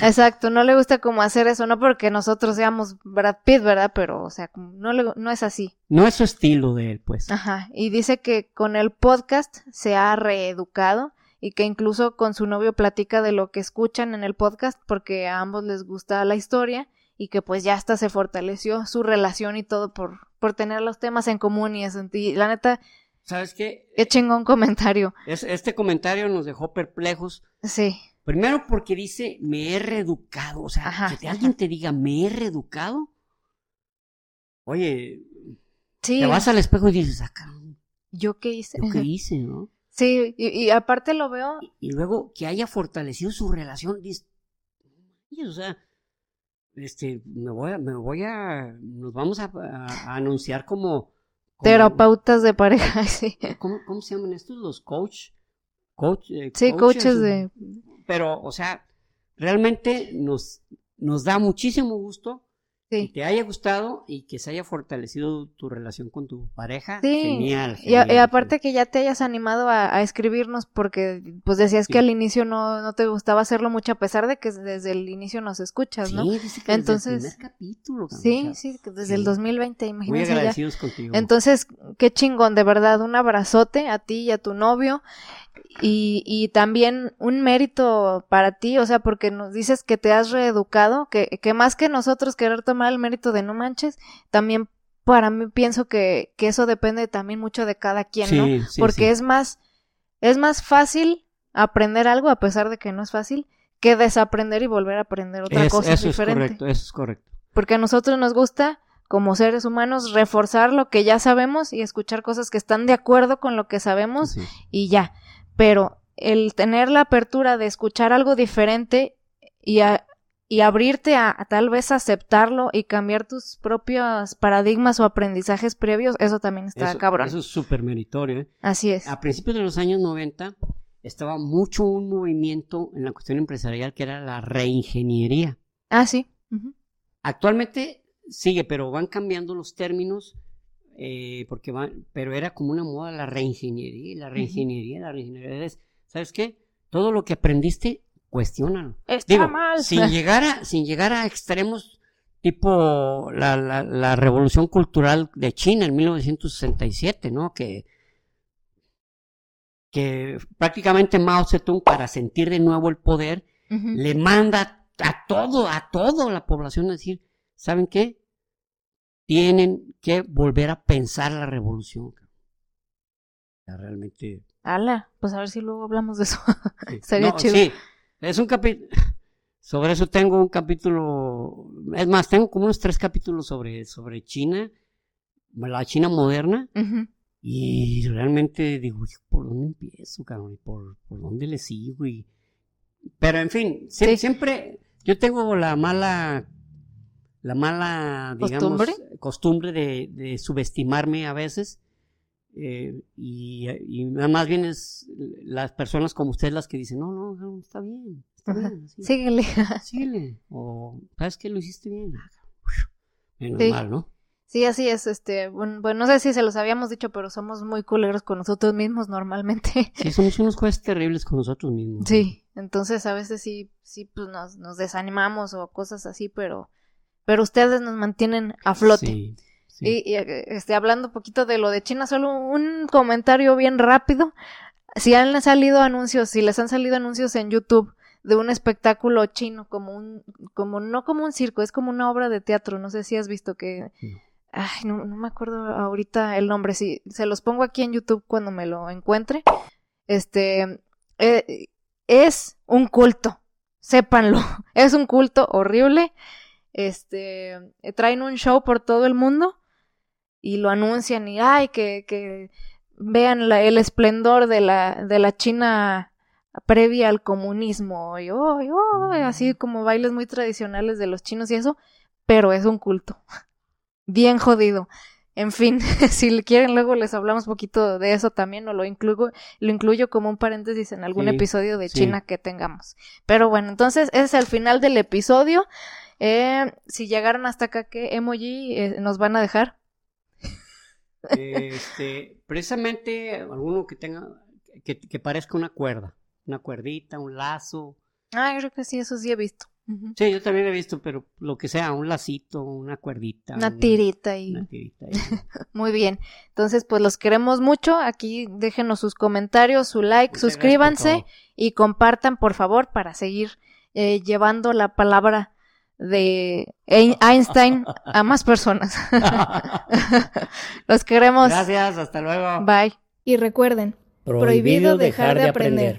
S1: Exacto, no le gusta como hacer eso, no porque nosotros seamos Brad Pitt, ¿verdad? Pero, o sea, como no, le, no es así.
S2: No es su estilo de él, pues.
S1: Ajá, y dice que con el podcast se ha reeducado y que incluso con su novio platica de lo que escuchan en el podcast porque a ambos les gusta la historia y que pues ya hasta se fortaleció su relación y todo por, por tener los temas en común y eso. Y la neta,
S2: ¿Sabes qué?
S1: qué chingón comentario.
S2: Es- este comentario nos dejó perplejos.
S1: Sí,
S2: Primero porque dice, me he reeducado. O sea,
S1: Ajá,
S2: que alguien te diga, me he reeducado. Oye,
S1: sí.
S2: te vas al espejo y dices, ah, cabrón,
S1: ¿Yo qué hice?
S2: ¿yo qué hice, no?
S1: Sí, y, y aparte lo veo
S2: Y, y luego que haya fortalecido su relación, dices, "Oye, o sea, este, me voy a, me voy a, nos vamos a, a- a anunciar como-
S1: terapeutas de pareja, sí.
S2: ¿cómo, cómo se llaman estos? Los coach, coach, eh,
S1: Sí, coaches de...
S2: pero, o sea, realmente nos, nos da muchísimo gusto que
S1: Sí.
S2: te haya gustado y que se haya fortalecido tu relación con tu pareja.
S1: Sí.
S2: Genial.
S1: Y, aparte que ya te hayas animado a, a escribirnos porque pues decías
S2: Sí.
S1: que al inicio no, no te gustaba hacerlo mucho a pesar de que desde el inicio nos escuchas,
S2: Sí,
S1: ¿no?
S2: dice que
S1: Entonces-
S2: desde el primer capítulo.
S1: Sí, sí, desde el
S2: sí.
S1: 2020,
S2: Muy
S1: imagínense ya.
S2: agradecidos contigo.
S1: Entonces, qué chingón, de verdad, un abrazote a ti y a tu novio y, y también un mérito para ti, o sea, porque nos dices que te has reeducado, que, que más que nosotros querer tomar el mérito de no manches, también para mí pienso que, que eso depende también mucho de cada quien,
S2: Sí,
S1: ¿no?
S2: sí,
S1: porque
S2: sí.
S1: es más, es más fácil aprender algo, a pesar de que no es fácil, que desaprender y volver a aprender otra
S2: Es-
S1: cosa
S2: eso es
S1: diferente.
S2: correcto, eso es correcto.
S1: Porque a nosotros nos gusta, como seres humanos, reforzar lo que ya sabemos y escuchar cosas que están de acuerdo con lo que sabemos
S2: Sí.
S1: y ya. Pero el tener la apertura de escuchar algo diferente y, a- y abrirte a, a tal vez aceptarlo y cambiar tus propios paradigmas o aprendizajes previos, eso también está
S2: Eso,
S1: cabrón.
S2: eso es súper meritorio. ¿eh?
S1: Así es.
S2: A principios de los años 90, estaba mucho un movimiento en la cuestión empresarial que era la reingeniería.
S1: Ah, sí.
S2: Actualmente sigue, pero van cambiando los términos, eh, porque van, pero era como una moda la reingeniería, la reingeniería, la reingeniería. ¿Sabes qué? Todo lo que aprendiste, cuestiónalo.
S1: Está mal.
S2: Sin llegar, a, sin llegar a extremos tipo la, la, la, revolución cultural de China en 1967, ¿no? Que, que prácticamente Mao Zedong, para sentir de nuevo el poder, le manda a todo, a toda la población a decir, ¿saben qué? Tienen que volver a pensar la revolución. Ya realmente.
S1: Ala, pues a ver si luego hablamos de eso. Sería chido. Sí,
S2: es un capítulo. Sobre eso tengo un capítulo, es más, tengo como unos tres capítulos sobre, sobre China, la China moderna, y realmente digo, ¿por dónde empiezo, cabrón? ¿Por, por dónde le sigo? Y... Pero en fin, siempre, yo tengo la mala, la mala, digamos, costumbre, de, de subestimarme a veces, eh, y, y, más bien es las personas como ustedes las que dicen, no, no, no está bien,
S1: Síguele.
S2: Síguele. O, ¿sabes que Lo hiciste bien. Ah, menos mal, ¿no?
S1: Sí, así es, este, bueno, no sé si se los habíamos dicho, pero somos muy culeros con nosotros mismos normalmente.
S2: Sí, somos unos jueces terribles con nosotros mismos.
S1: Sí, entonces a veces sí, sí, pues nos, nos desanimamos o cosas así, pero, pero ustedes nos mantienen a flote. Sí, sí. Y, este, hablando un poquito de lo de China, solo un comentario bien rápido. Si han salido anuncios, si les han salido anuncios en YouTube de un espectáculo chino, como un, como, no como un circo, es como una obra de teatro, no sé si has visto que, ay, no, no me acuerdo ahorita el nombre, si se los pongo aquí en YouTube cuando me lo encuentre, este, eh, es un culto, sépanlo, es un culto horrible, este, traen un show por todo el mundo y lo anuncian y, ay, que, que vean la, el esplendor de la, de la China previa al comunismo y oh, oh, así mm. como bailes muy tradicionales de los chinos y eso, pero es un culto. Bien jodido. En fin, si quieren luego les hablamos un poquito de eso también o lo incluyo, lo incluyo como un paréntesis en algún episodio de China que tengamos. Pero bueno, entonces ese es el final del episodio. Eh, si llegaron hasta acá, ¿qué emoji eh, nos van a dejar?
S2: Este, precisamente alguno que tenga, que parezca una cuerda una cuerdita, un lazo.
S1: Ah, creo que sí, eso sí he visto.
S2: Sí, yo también he visto, pero lo que sea, un lacito, una cuerdita.
S1: Una, tirita y...
S2: Una tirita.
S1: Muy bien. Entonces, pues los queremos mucho. Aquí déjenos sus comentarios, su like, suscríbanse y compartan, por favor, para seguir eh, llevando la palabra de Einstein a más personas. los queremos.
S2: Gracias, hasta luego.
S1: Bye.
S3: Y recuerden, prohibido dejar de aprender.